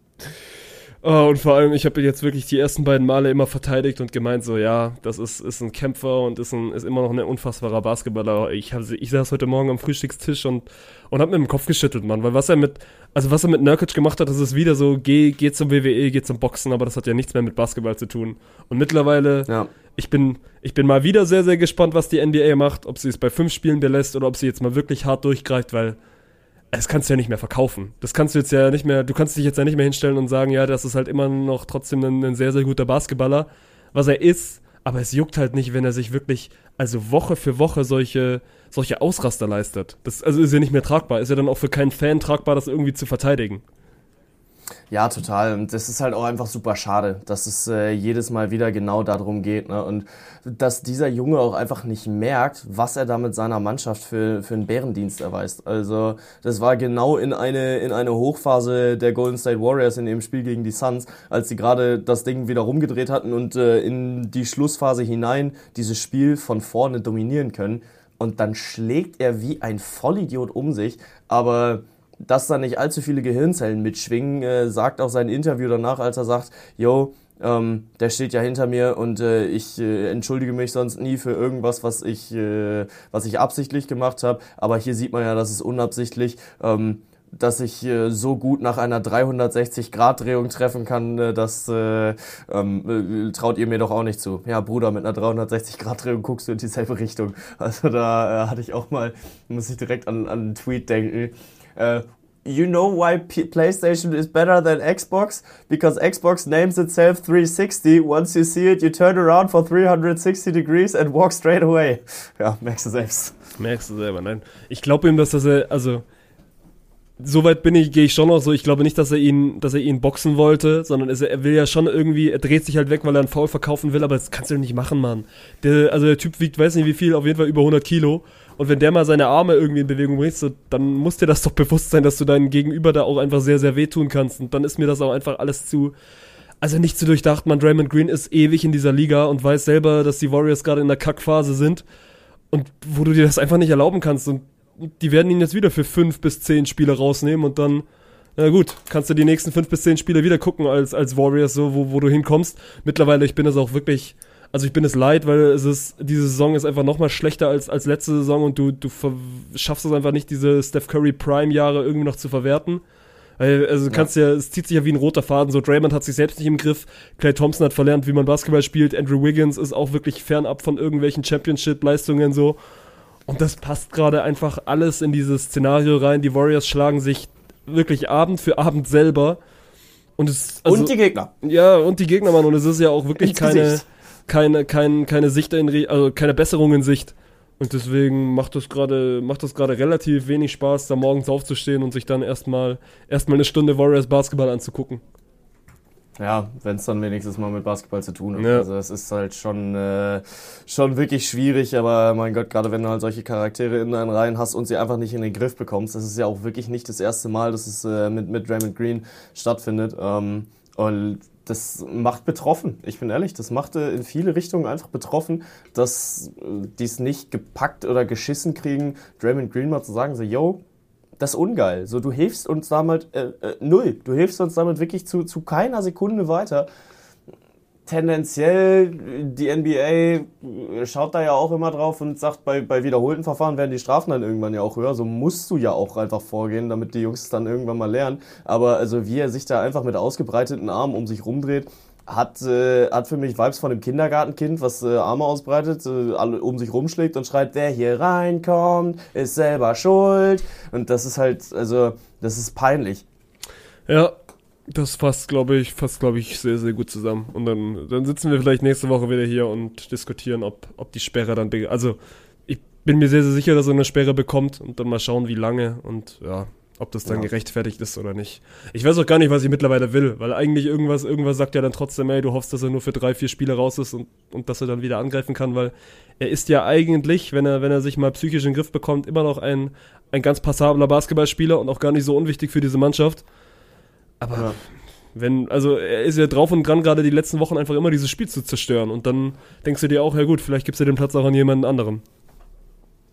Oh, und vor allem, ich habe jetzt wirklich die ersten beiden Male immer verteidigt und gemeint, so, ja, das ist, ist ein Kämpfer und ist, ein, ist immer noch ein unfassbarer Basketballer. Ich, hab, ich saß heute Morgen am Frühstückstisch und, und hab mir im Kopf geschüttelt, Mann, weil was er mit, also was er mit Nurkic gemacht hat, das ist wieder so, geh, geh zum WWE, geh zum Boxen, aber das hat ja nichts mehr mit Basketball zu tun. Und mittlerweile, Ja. Ich bin, ich bin mal wieder sehr, sehr gespannt, was die NBA macht, ob sie es bei fünf Spielen belässt oder ob sie jetzt mal wirklich hart durchgreift, weil das kannst du ja nicht mehr verkaufen. Das kannst du jetzt ja nicht mehr, du kannst dich jetzt ja nicht mehr hinstellen und sagen, ja, das ist halt immer noch trotzdem ein, ein sehr, sehr guter Basketballer, was er ist, aber es juckt halt nicht, wenn er sich wirklich, also Woche für Woche solche, solche Ausraster leistet. Das also ist ja nicht mehr tragbar, ist ja dann auch für keinen Fan tragbar, das irgendwie zu verteidigen. Ja, total. Und das ist halt auch einfach super schade, dass es äh, jedes Mal wieder genau darum geht. Ne? Und dass dieser Junge auch einfach nicht merkt, was er da mit seiner Mannschaft für, für einen Bärendienst erweist. Also das war genau in eine, in eine Hochphase der Golden State Warriors in dem Spiel gegen die Suns, als sie gerade das Ding wieder rumgedreht hatten und äh, in die Schlussphase hinein dieses Spiel von vorne dominieren können. Und dann schlägt er wie ein Vollidiot um sich, aber dass da nicht allzu viele Gehirnzellen mitschwingen, äh, sagt auch sein Interview danach, als er sagt, yo, ähm, der steht ja hinter mir und äh, ich äh, entschuldige mich sonst nie für irgendwas, was ich, äh, was ich absichtlich gemacht habe. Aber hier sieht man ja, das ist unabsichtlich. Ähm, dass ich äh, so gut nach einer 360-Grad-Drehung treffen kann, äh, das äh, ähm, äh, traut ihr mir doch auch nicht zu. Ja, Bruder, mit einer 360-Grad-Drehung guckst du in dieselbe Richtung. Also da äh, hatte ich auch mal, muss ich direkt an, an einen Tweet denken. Äh, you know why P PlayStation is better than Xbox? Because Xbox names itself 360. Once you see it, you turn around for 360 degrees and walk straight away. Ja, merkst du selbst. Merkst du selber, nein. Ich glaube ihm, dass das er, also soweit bin ich, gehe ich schon noch so. Ich glaube nicht, dass er ihn, dass er ihn boxen wollte, sondern er will ja schon irgendwie, er dreht sich halt weg, weil er einen Foul verkaufen will, aber das kannst du nicht machen, Mann. Der, also der Typ wiegt, weiß nicht wie viel, auf jeden Fall über 100 Kilo. Und wenn der mal seine Arme irgendwie in Bewegung bringt, so, dann muss dir das doch bewusst sein, dass du deinen Gegenüber da auch einfach sehr, sehr wehtun kannst. Und dann ist mir das auch einfach alles zu, also nicht zu durchdacht. Man, Draymond Green ist ewig in dieser Liga und weiß selber, dass die Warriors gerade in der Kackphase sind. Und wo du dir das einfach nicht erlauben kannst. Und die werden ihn jetzt wieder für fünf bis zehn Spiele rausnehmen und dann, na gut, kannst du die nächsten fünf bis zehn Spiele wieder gucken als, als Warriors, so, wo, wo du hinkommst. Mittlerweile, ich bin es auch wirklich, also ich bin es leid, weil es ist, diese Saison ist einfach nochmal schlechter als, als letzte Saison und du, du schaffst es einfach nicht, diese Steph Curry Prime-Jahre irgendwie noch zu verwerten. Also du kannst ja, es zieht sich ja wie ein roter Faden. So, Draymond hat sich selbst nicht im Griff. Clay Thompson hat verlernt, wie man Basketball spielt. Andrew Wiggins ist auch wirklich fernab von irgendwelchen Championship-Leistungen so. Und das passt gerade einfach alles in dieses Szenario rein. Die Warriors schlagen sich wirklich Abend für Abend selber. Und es, also, und die Gegner. ja, und die Gegner, Mann. Und es ist ja auch wirklich Ins keine, Gesicht. Keine, keine, keine Sicht in, also keine Besserung in Sicht. Und deswegen macht das gerade, macht das gerade relativ wenig Spaß, da morgens aufzustehen und sich dann erstmal, erstmal eine Stunde Warriors Basketball anzugucken. Ja, wenn es dann wenigstens mal mit Basketball zu tun hat. Ja. Also es ist halt schon, äh, schon wirklich schwierig, aber mein Gott, gerade wenn du halt solche Charaktere in deinen Reihen hast und sie einfach nicht in den Griff bekommst, das ist ja auch wirklich nicht das erste Mal, dass es äh, mit, mit Draymond Green stattfindet. Ähm, und das macht betroffen. Ich bin ehrlich, das macht äh, in viele Richtungen einfach betroffen, dass äh, die es nicht gepackt oder geschissen kriegen, Draymond Green mal zu sagen, so, yo, das ist ungeil. So, du hilfst uns damit äh, äh, null. Du hilfst uns damit wirklich zu, zu keiner Sekunde weiter. Tendenziell, die NBA schaut da ja auch immer drauf und sagt, bei, bei wiederholten Verfahren werden die Strafen dann irgendwann ja auch höher. So musst du ja auch einfach vorgehen, damit die Jungs dann irgendwann mal lernen. Aber also wie er sich da einfach mit ausgebreiteten Armen um sich rumdreht, hat, äh, hat für mich Vibes von dem Kindergartenkind, was äh, Arme ausbreitet, äh, um sich rumschlägt und schreit, wer hier reinkommt, ist selber schuld. Und das ist halt, also, das ist peinlich. Ja, das fasst, glaube ich, fasst, glaube ich, sehr, sehr gut zusammen. Und dann, dann sitzen wir vielleicht nächste Woche wieder hier und diskutieren, ob, ob die Sperre dann, also ich bin mir sehr, sehr sicher, dass er eine Sperre bekommt und dann mal schauen, wie lange und ja, ob das dann Ja. gerechtfertigt ist oder nicht. Ich weiß auch gar nicht, was ich mittlerweile will, weil eigentlich irgendwas, irgendwas sagt ja dann trotzdem, ey, du hoffst, dass er nur für drei, vier Spiele raus ist und, und dass er dann wieder angreifen kann, weil er ist ja eigentlich, wenn er, wenn er sich mal psychisch in den Griff bekommt, immer noch ein, ein ganz passabler Basketballspieler und auch gar nicht so unwichtig für diese Mannschaft. Aber Ja. wenn, also er ist ja drauf und dran, gerade die letzten Wochen einfach immer dieses Spiel zu zerstören. Und dann denkst du dir auch, ja gut, vielleicht gibst du den Platz auch an jemanden anderen.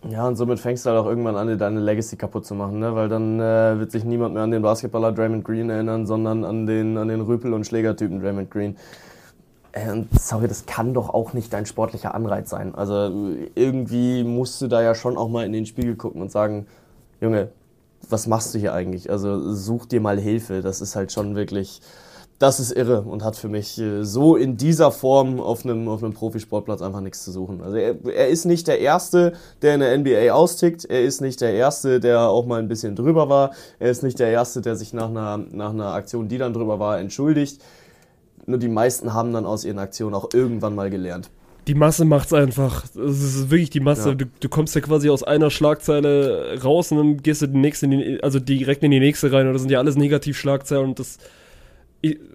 Ja, und somit fängst du halt auch irgendwann an, dir deine Legacy kaputt zu machen, ne? Weil dann äh, wird sich niemand mehr an den Basketballer Draymond Green erinnern, sondern an den, an den Rüpel- und Schlägertypen Draymond Green. Äh, und sorry, das kann doch auch nicht dein sportlicher Anreiz sein. Also irgendwie musst du da ja schon auch mal in den Spiegel gucken und sagen, Junge, was machst du hier eigentlich? Also such dir mal Hilfe. Das ist halt schon wirklich, das ist irre und hat für mich äh, so in dieser Form auf einem, auf einem Profisportplatz einfach nichts zu suchen. Also er, er ist nicht der Erste, der in der NBA austickt. Er ist nicht der Erste, der auch mal ein bisschen drüber war. Er ist nicht der Erste, der sich nach einer, nach einer Aktion, die dann drüber war, entschuldigt. Nur die meisten haben dann aus ihren Aktionen auch irgendwann mal gelernt. Die Masse macht's einfach. Es ist wirklich die Masse. Ja. Du, du kommst ja quasi aus einer Schlagzeile raus und dann gehst du die nächste, in die, also direkt in die nächste rein. Und das sind ja alles Negativschlagzeilen und das.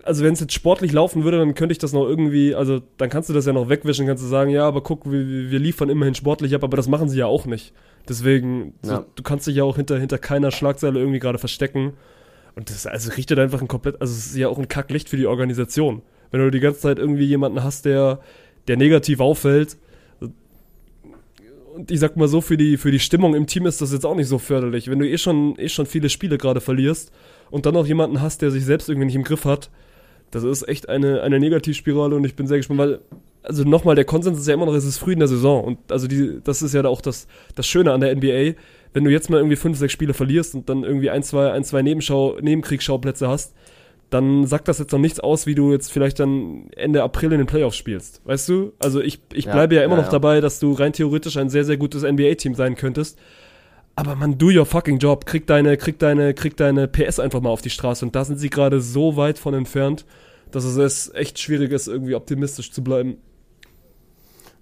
Also wenn es jetzt sportlich laufen würde, dann könnte ich das noch irgendwie, also dann kannst du das ja noch wegwischen, kannst du sagen, ja, aber guck, wir, wir liefern immerhin sportlich ab, aber das machen sie ja auch nicht. Deswegen, so, Ja. du kannst dich ja auch hinter, hinter keiner Schlagzeile irgendwie gerade verstecken. Und das also richtet einfach ein komplett, also es ist ja auch ein Kacklicht für die Organisation. Wenn du die ganze Zeit irgendwie jemanden hast, der, der negativ auffällt, und ich sag mal so, für die, für die Stimmung im Team ist das jetzt auch nicht so förderlich. Wenn du eh schon, eh schon viele Spiele gerade verlierst und dann noch jemanden hast, der sich selbst irgendwie nicht im Griff hat, das ist echt eine, eine Negativspirale und ich bin sehr gespannt, weil, also nochmal, der Konsens ist ja immer noch, es ist früh in der Saison und also die, das ist ja auch das, das Schöne an der NBA. Wenn du jetzt mal irgendwie fünf, sechs Spiele verlierst und dann irgendwie ein, zwei, ein, zwei Nebenschau, Nebenkriegsschauplätze hast, dann sagt das jetzt noch nichts aus, wie du jetzt vielleicht dann Ende April in den Playoffs spielst. Weißt du? Also ich, ich Ja, bleibe ja immer ja, noch ja. dabei, dass du rein theoretisch ein sehr, sehr gutes NBA-Team sein könntest. Aber man, do your fucking job. Krieg deine, krieg deine, krieg deine PS einfach mal auf die Straße. Und da sind sie gerade so weit von entfernt, dass es echt schwierig ist, irgendwie optimistisch zu bleiben.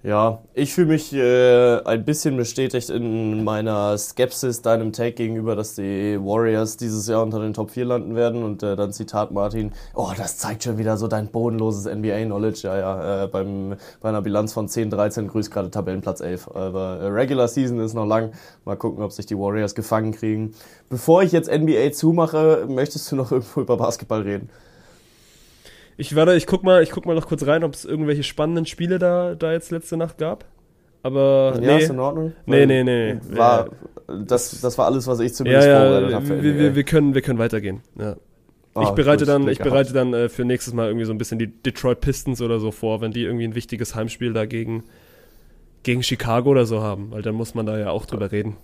Ja, ich fühle mich äh, ein bisschen bestätigt in meiner Skepsis deinem Take gegenüber, dass die Warriors dieses Jahr unter den Top 4 landen werden. Und äh, dann Zitat Martin, oh, das zeigt schon wieder so dein bodenloses NBA-Knowledge. Ja, ja, äh, beim, bei einer Bilanz von 10, 13 grüßt gerade Tabellenplatz 11. Aber äh, Regular Season ist noch lang. Mal gucken, ob sich die Warriors gefangen kriegen. Bevor ich jetzt NBA zumache, möchtest du noch irgendwo über Basketball reden? Ich werde, ich guck mal, ich guck mal noch kurz rein, ob es irgendwelche spannenden Spiele da, da jetzt letzte Nacht gab. Aber Ja, nee. ist in Ordnung? Nee, nee, nee. War, das, das war alles, was ich Ja, zumindest vorbereitet ja, habe. wir, wir, wir, können, wir können weitergehen. Ja. Ah, ich bereite gut, dann, ich gehabt. bereite dann äh, für nächstes Mal irgendwie so ein bisschen die Detroit Pistons oder so vor, wenn die irgendwie ein wichtiges Heimspiel da gegen, Chicago oder so haben, weil dann muss man da ja auch drüber reden.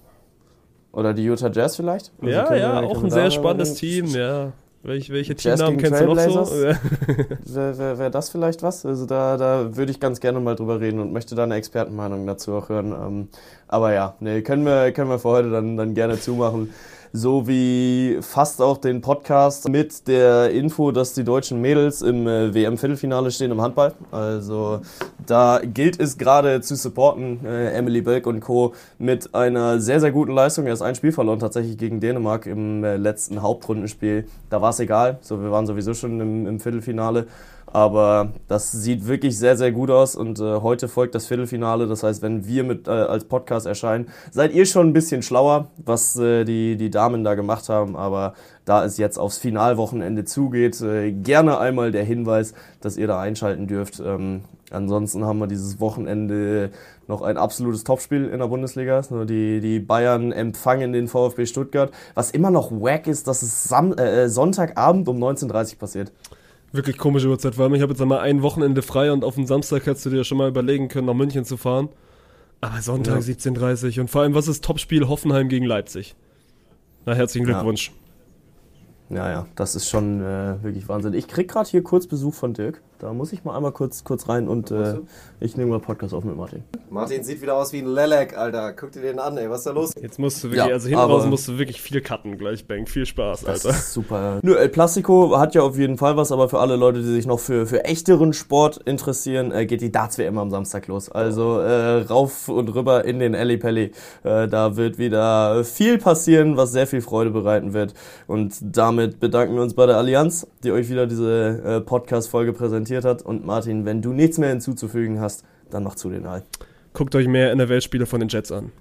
Oder die Utah Jazz vielleicht? Also Ja, ja, auch ein sehr spannendes Team, ja. Welche, welche Jazz Teamnamen kennst du noch so? Wäre wär, wär das vielleicht was? Also da, da würde ich ganz gerne mal drüber reden und möchte da eine Expertenmeinung dazu auch hören. Ähm, aber ja, nee, können wir, können wir für heute dann, dann gerne zumachen. So wie fast auch den Podcast mit der Info, dass die deutschen Mädels im äh, WM-Viertelfinale stehen im Handball. Also da gilt es gerade zu supporten, äh, Emily Belk und Co. mit einer sehr, sehr guten Leistung. Erst ein Spiel verloren tatsächlich gegen Dänemark im äh, letzten Hauptrundenspiel. Da war es egal, so wir waren sowieso schon im, im Viertelfinale. Aber das sieht wirklich sehr, sehr gut aus und äh, heute folgt das Viertelfinale. Das heißt, wenn wir mit äh, als Podcast erscheinen, seid ihr schon ein bisschen schlauer, was äh, die, die Damen da gemacht haben. Aber da es jetzt aufs Finalwochenende zugeht, äh, gerne einmal der Hinweis, dass ihr da einschalten dürft. Ähm, ansonsten haben wir dieses Wochenende noch ein absolutes Topspiel in der Bundesliga. Die, die Bayern empfangen den VfB Stuttgart. Was immer noch wack ist, dass es Sam äh, Sonntagabend um 19.30 Uhr passiert. Wirklich komische Uhrzeit, vor allem ich habe jetzt einmal ein Wochenende frei und auf den Samstag hättest du dir schon mal überlegen können, nach München zu fahren. Aber Sonntag Ja. 17.30 und vor allem, was ist Topspiel Hoffenheim gegen Leipzig? Na, herzlichen Ja. Glückwunsch. Ja, ja, das ist schon äh, wirklich Wahnsinn. Ich krieg gerade hier kurz Besuch von Dirk. Da muss ich mal einmal kurz, kurz rein und äh, ich nehme mal Podcast auf mit Martin. Martin sieht wieder aus wie ein Lelek, Alter. Guck dir den an, ey. Was ist da los? Jetzt musst du wirklich, Ja, also hinten raus musst du wirklich viel cutten gleich, Bang. Viel Spaß, Das Alter. ist super. Nö, El Plastico hat ja auf jeden Fall was, aber für alle Leute, die sich noch für, für echteren Sport interessieren, äh, geht die Darts-WM am Samstag los. Also äh, rauf und rüber in den Alley Pally. Äh, da wird wieder viel passieren, was sehr viel Freude bereiten wird. Und damit bedanken wir uns bei der Allianz, die euch wieder diese äh, Podcast-Folge präsentiert hat. Und Martin, wenn du nichts mehr hinzuzufügen hast, dann mach zu den All. Guckt euch mehr in der Weltspiele von den Jets an.